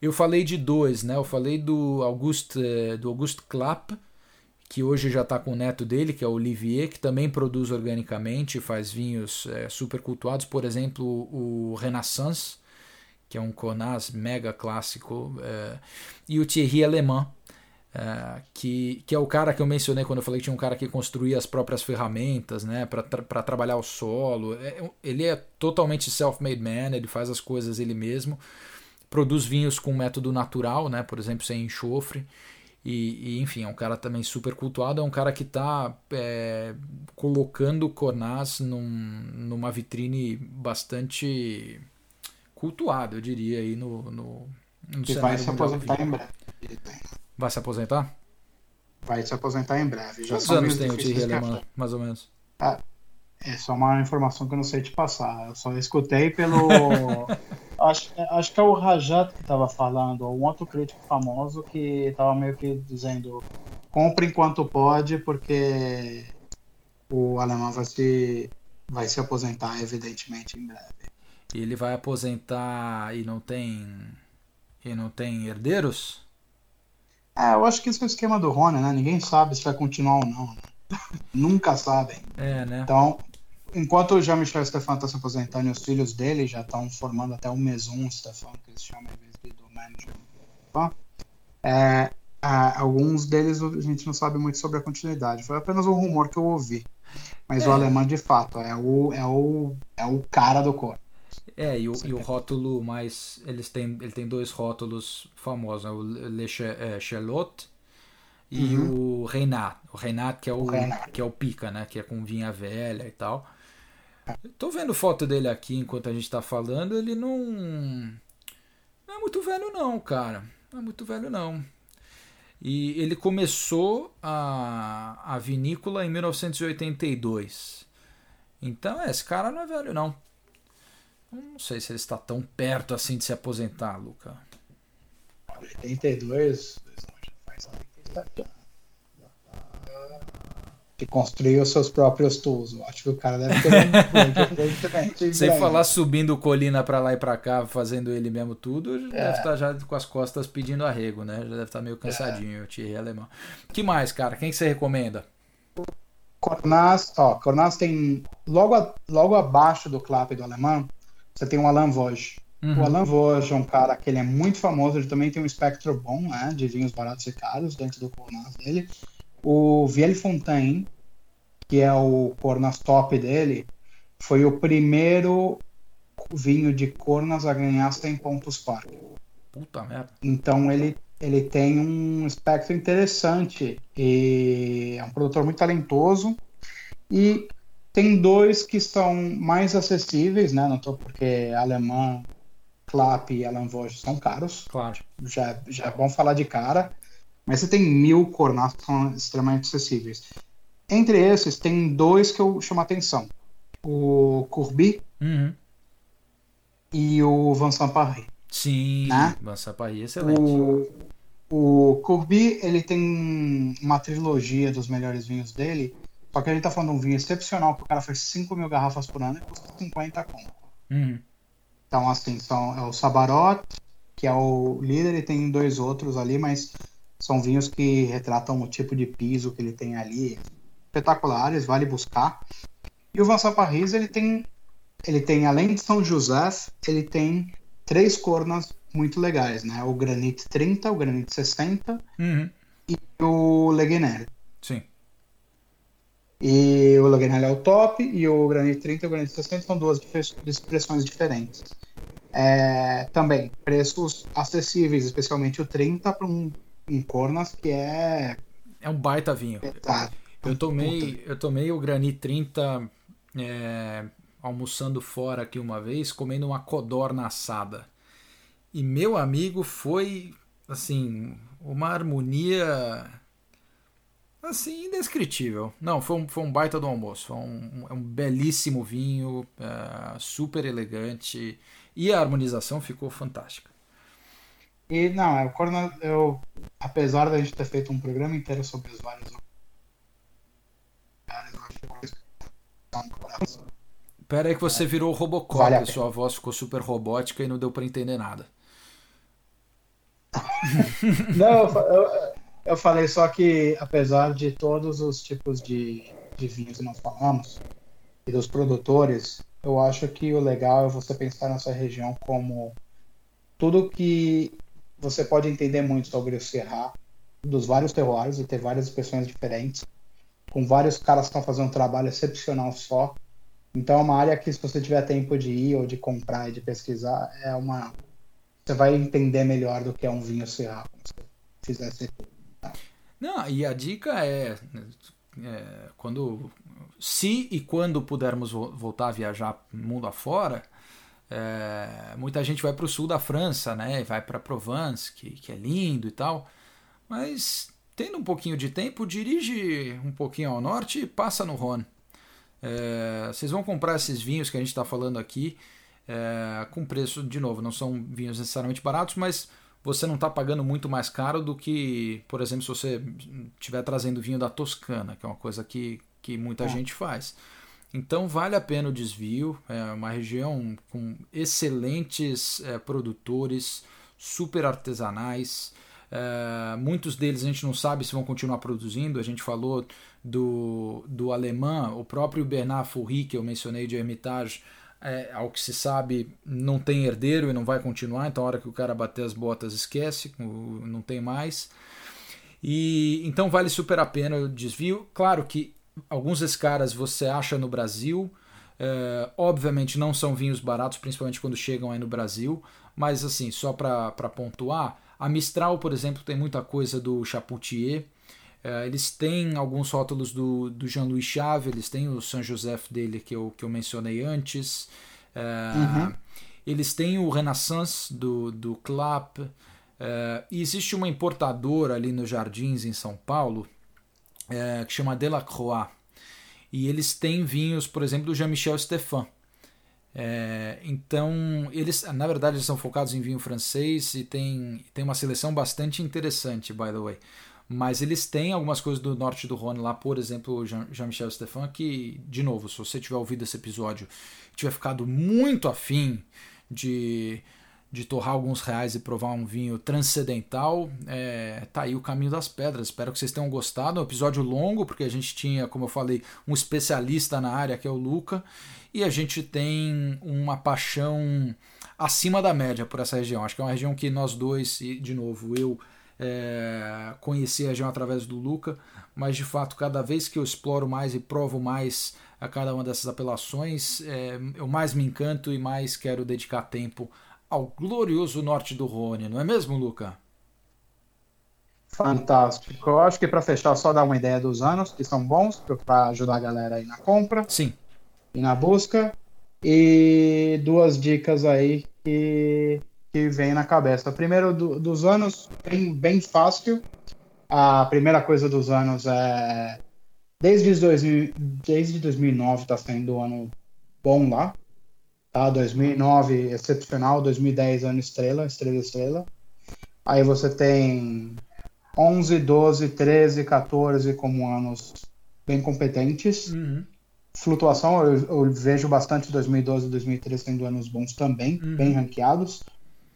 eu falei de dois, né? Eu falei do Auguste, do Auguste Clapp, que hoje já está com o neto dele, que é o Olivier, que também produz organicamente, faz vinhos é, super cultuados, por exemplo, o Renaissance, que é um Cornas mega clássico, é, e o Thierry Alemão, é, que, que é o cara que eu mencionei quando eu falei que tinha um cara que construía as próprias ferramentas né, para tra trabalhar o solo. É, ele é totalmente self-made man, ele faz as coisas ele mesmo, produz vinhos com método natural, né, por exemplo, sem enxofre. E, e, enfim, é um cara também super cultuado, é um cara que está é, colocando o Cornas num, numa vitrine bastante cultuada, eu diria, aí no, no, no que vai se aposentar em breve. Vai se aposentar? Vai se aposentar em breve. Já Quantos anos tem o Thierry Alemão, mais ou menos? Ah, é só uma informação que eu não sei te passar. Eu só escutei pelo. acho, acho que é o Rajat que estava falando, ou um outro crítico famoso que estava meio que dizendo: compre enquanto pode, porque o alemão vai se, vai se aposentar, evidentemente, em breve. E ele vai aposentar e não tem. E não tem herdeiros? É, eu acho que esse é o esquema do Rony, né? Ninguém sabe se vai continuar ou não. Nunca sabem. É, né? Então, enquanto o Jean-Michel Stefan está se aposentando e os filhos dele já estão formando até o Mesum Stefan, que eles chamam em vez do manager. É, é, alguns deles a gente não sabe muito sobre a continuidade. Foi apenas um rumor que eu ouvi. Mas é. o alemão, de fato, é o, é o, é o cara do cor. É, e o, e o rótulo mais. Eles têm, ele tem dois rótulos famosos, né? o Le é, Charlotte e uhum. o Reinat. O Reinat que é o, o que é o pica, né? Que é com vinha velha e tal. Tô vendo foto dele aqui enquanto a gente tá falando, ele não. Não é muito velho, não, cara. Não é muito velho, não. E ele começou a, a vinícola em 1982. Então, é, esse cara não é velho, não. Não sei se ele está tão perto assim de se aposentar, Luca. 82, que construiu seus próprios tools. Eu acho que o cara deve ter Sem falar subindo colina para lá e para cá, fazendo ele mesmo tudo, é. deve estar já com as costas pedindo arrego, né? Já deve estar meio cansadinho, é. o Thierry Alemão. que mais, cara? Quem que você recomenda? Cornas, ó, Cornas tem logo, a, logo abaixo do clap do alemão, você tem o Alan Voge. Uhum. O Alan Voge é um cara que ele é muito famoso, ele também tem um espectro bom, né, de vinhos baratos e caros dentro do Cornas dele. O Viele Fontaine, que é o Cornas top dele, foi o primeiro vinho de Cornas a ganhar 100 pontos par. Puta merda. Então ele, ele tem um espectro interessante e é um produtor muito talentoso e tem dois que são mais acessíveis, né? Não tô porque alemão, Clap e Alan Voge são caros. Claro. Já, já é bom falar de cara. Mas você tem mil Cornas que são extremamente acessíveis. Entre esses, tem dois que eu chamo a atenção. O Courby uhum. e o Vincent Paris. Sim, né? Vincent Paris é excelente. O, o Courby, ele tem uma trilogia dos melhores vinhos dele só que a gente tá falando de um vinho excepcional que o cara faz 5 mil garrafas por ano e custa 50 conto. Uhum. Então, assim, são, é o Sabarot, que é o líder, e tem dois outros ali, mas são vinhos que retratam o tipo de piso que ele tem ali. Espetaculares, vale buscar. E o Vincent Paris, ele tem, ele tem, além de São José, ele tem três cornas muito legais, né? O Granite 30, o Granite 60 uhum. e o Leguener. Sim. E o Laganelli é o top, e o Granite 30 e o Granite 60 são duas expressões diferentes. É, também, preços acessíveis, especialmente o 30 para um, um Cornas, que é. É um baita vinho. Pesado. Eu tomei, eu tomei o Granite 30 é, almoçando fora aqui uma vez, comendo uma codorna assada. E meu amigo foi, assim, uma harmonia assim, indescritível. Não, foi um, foi um baita do almoço. Foi um, um, um belíssimo vinho, uh, super elegante. E a harmonização ficou fantástica. E não, é, o Corona, eu, apesar da gente ter feito um programa inteiro sobre os vários Pera aí que você virou Robocop, vale sua voz ficou super robótica e não deu para entender nada. não, eu, eu falei só que, apesar de todos os tipos de, de vinhos que nós falamos, e dos produtores, eu acho que o legal é você pensar nessa região como tudo que você pode entender muito sobre o Serra, dos vários terroirs e ter várias expressões diferentes, com vários caras que estão fazendo um trabalho excepcional só. Então é uma área que, se você tiver tempo de ir ou de comprar e de pesquisar, é uma. Você vai entender melhor do que é um vinho Serra, se fizesse não, e a dica é, é, quando se e quando pudermos voltar a viajar mundo afora, é, muita gente vai para o sul da França, né? Vai para Provence, que, que é lindo e tal. Mas tendo um pouquinho de tempo, dirige um pouquinho ao norte e passa no Rhône. É, vocês vão comprar esses vinhos que a gente está falando aqui é, com preço, de novo, não são vinhos necessariamente baratos, mas você não está pagando muito mais caro do que, por exemplo, se você estiver trazendo vinho da Toscana, que é uma coisa que, que muita é. gente faz. Então vale a pena o desvio, é uma região com excelentes é, produtores, super artesanais. É, muitos deles a gente não sabe se vão continuar produzindo. A gente falou do, do alemão, o próprio Bernard Fourry, que eu mencionei de Hermitage, é, ao que se sabe, não tem herdeiro e não vai continuar, então a hora que o cara bater as botas esquece, não tem mais. E então vale super a pena o desvio. Claro que alguns desses caras você acha no Brasil, é, obviamente não são vinhos baratos, principalmente quando chegam aí no Brasil, mas assim, só para pontuar, a Mistral, por exemplo, tem muita coisa do Chapoutier. É, eles têm alguns rótulos do, do Jean-Louis Chave, eles têm o Saint Joseph dele que eu, que eu mencionei antes. É, uhum. Eles têm o Renaissance do, do Clap. É, e existe uma importadora ali nos Jardins, em São Paulo, é, que chama Delacroix. E eles têm vinhos, por exemplo, do Jean-Michel Stephan. É, então, eles, na verdade, eles são focados em vinho francês e tem, tem uma seleção bastante interessante, by the way. Mas eles têm algumas coisas do norte do Rhône lá, por exemplo, Jean-Michel Stefan, que, de novo, se você tiver ouvido esse episódio e tiver ficado muito afim de, de torrar alguns reais e provar um vinho transcendental, é, tá aí o caminho das pedras. Espero que vocês tenham gostado. É um episódio longo, porque a gente tinha, como eu falei, um especialista na área, que é o Luca, e a gente tem uma paixão acima da média por essa região. Acho que é uma região que nós dois, e de novo, eu é, conheci a região através do Luca, mas de fato, cada vez que eu exploro mais e provo mais a cada uma dessas apelações, é, eu mais me encanto e mais quero dedicar tempo ao glorioso norte do Rhône, não é mesmo, Luca? Fantástico. Eu acho que para fechar, só dar uma ideia dos anos, que são bons, para ajudar a galera aí na compra. Sim. E na busca. E duas dicas aí que que vem na cabeça. Primeiro do, dos anos, bem, bem fácil. A primeira coisa dos anos é. Desde, 2000, desde 2009 está sendo um ano bom lá. Tá? 2009 excepcional, 2010 ano estrela, estrela estrela. Aí você tem 11, 12, 13, 14 como anos bem competentes. Uhum. Flutuação, eu, eu, vejo bastante 2012 e 2013 sendo anos bons também, uhum. bem ranqueados.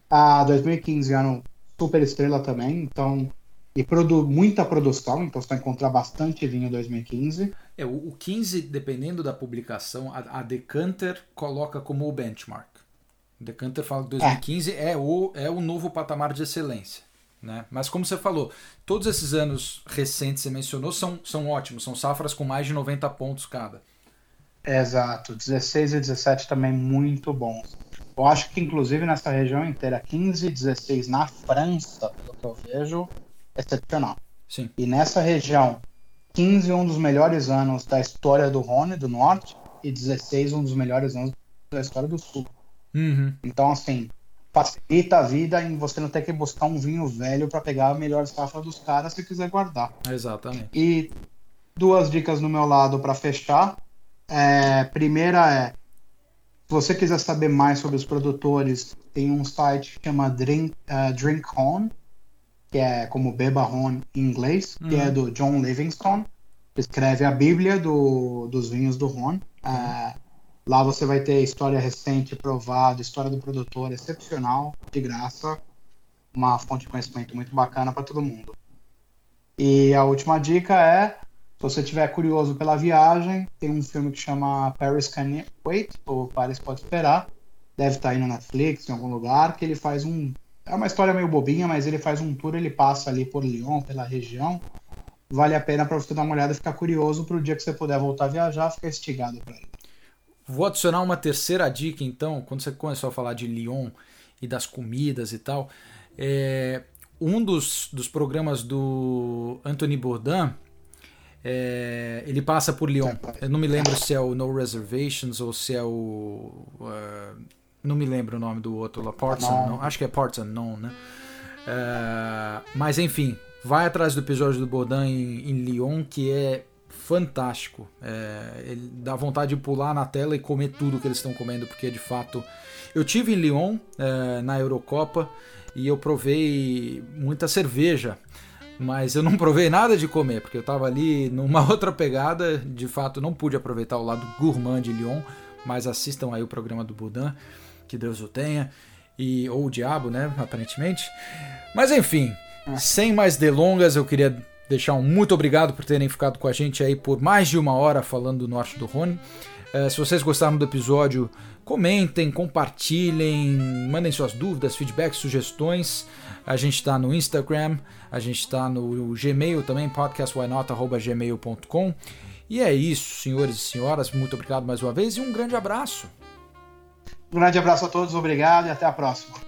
A 2015 ano super estrela também, então e produ muita produção, então você vai encontrar bastante vinho em 2015. É, o, o 15, dependendo da publicação, a, a, Decanter coloca como o benchmark. Decanter fala que 2015 é, é o, é o novo patamar de excelência. Né? Mas como você falou, todos esses anos recentes que você mencionou são, são ótimos, são safras com mais de 90 pontos cada. Exato, 16 e 17 também muito bons. Eu acho que inclusive nessa região inteira, 15 e 16 na França, pelo que eu vejo, excepcional. Sim. E nessa região, 15 um dos melhores anos da história do Rhône, do Norte, e 16 um dos melhores anos da história do Sul. Uhum. Então, assim, facilita a vida em você não ter que buscar um vinho velho para pegar a melhor safra dos caras se quiser guardar. Exatamente. E duas dicas no meu lado para fechar. É, primeira é, se você quiser saber mais sobre os produtores, tem um site que chama Drink, uh, Drink Home, que é como Beba Home em inglês, uhum. que é do John Livingstone, que escreve a Bíblia do, dos vinhos do Rhône. Uhum. Uh, Lá você vai ter história recente, provada, história do produtor excepcional, de graça, uma fonte de conhecimento muito bacana para todo mundo. E a última dica é, se você estiver curioso pela viagem, tem um filme que chama Paris Can Wait, ou Paris Pode Esperar, deve estar tá aí no Netflix, em algum lugar, que ele faz um... É uma história meio bobinha, mas ele faz um tour, ele passa ali por Lyon, pela região. Vale a pena para você dar uma olhada e ficar curioso para o dia que você puder voltar a viajar, ficar instigado para ele. Vou adicionar uma terceira dica, então, quando você começou a falar de Lyon e das comidas e tal. É, um dos, dos programas do Anthony Bourdain, é, ele passa por Lyon. Eu não me lembro se é o No Reservations ou se é o. Uh, não me lembro o nome do outro lá. Ports Unknown. Acho que é Ports Unknown, né? Uh, mas enfim, vai atrás do episódio do Bourdain em, em Lyon, que é fantástico. É, ele dá vontade de pular na tela e comer tudo que eles estão comendo, porque de fato. Eu tive em Lyon é, na Eurocopa e eu provei muita cerveja, mas eu não provei nada de comer, porque eu estava ali numa outra pegada. De fato, não pude aproveitar o lado gourmand de Lyon, mas assistam aí o programa do Budan, que Deus o tenha. E, ou o diabo, né? Aparentemente. Mas enfim, sem mais delongas, eu queria deixar um muito obrigado por terem ficado com a gente aí por mais de uma hora falando do norte do Rhône. Uh, se vocês gostaram do episódio, comentem, compartilhem, mandem suas dúvidas, feedbacks, sugestões. A gente está no Instagram, a gente está no Gmail também, podcastwhynot.gmail.com. E é isso, senhores e senhoras. Muito obrigado mais uma vez e um grande abraço. Um grande abraço a todos, obrigado e até a próxima.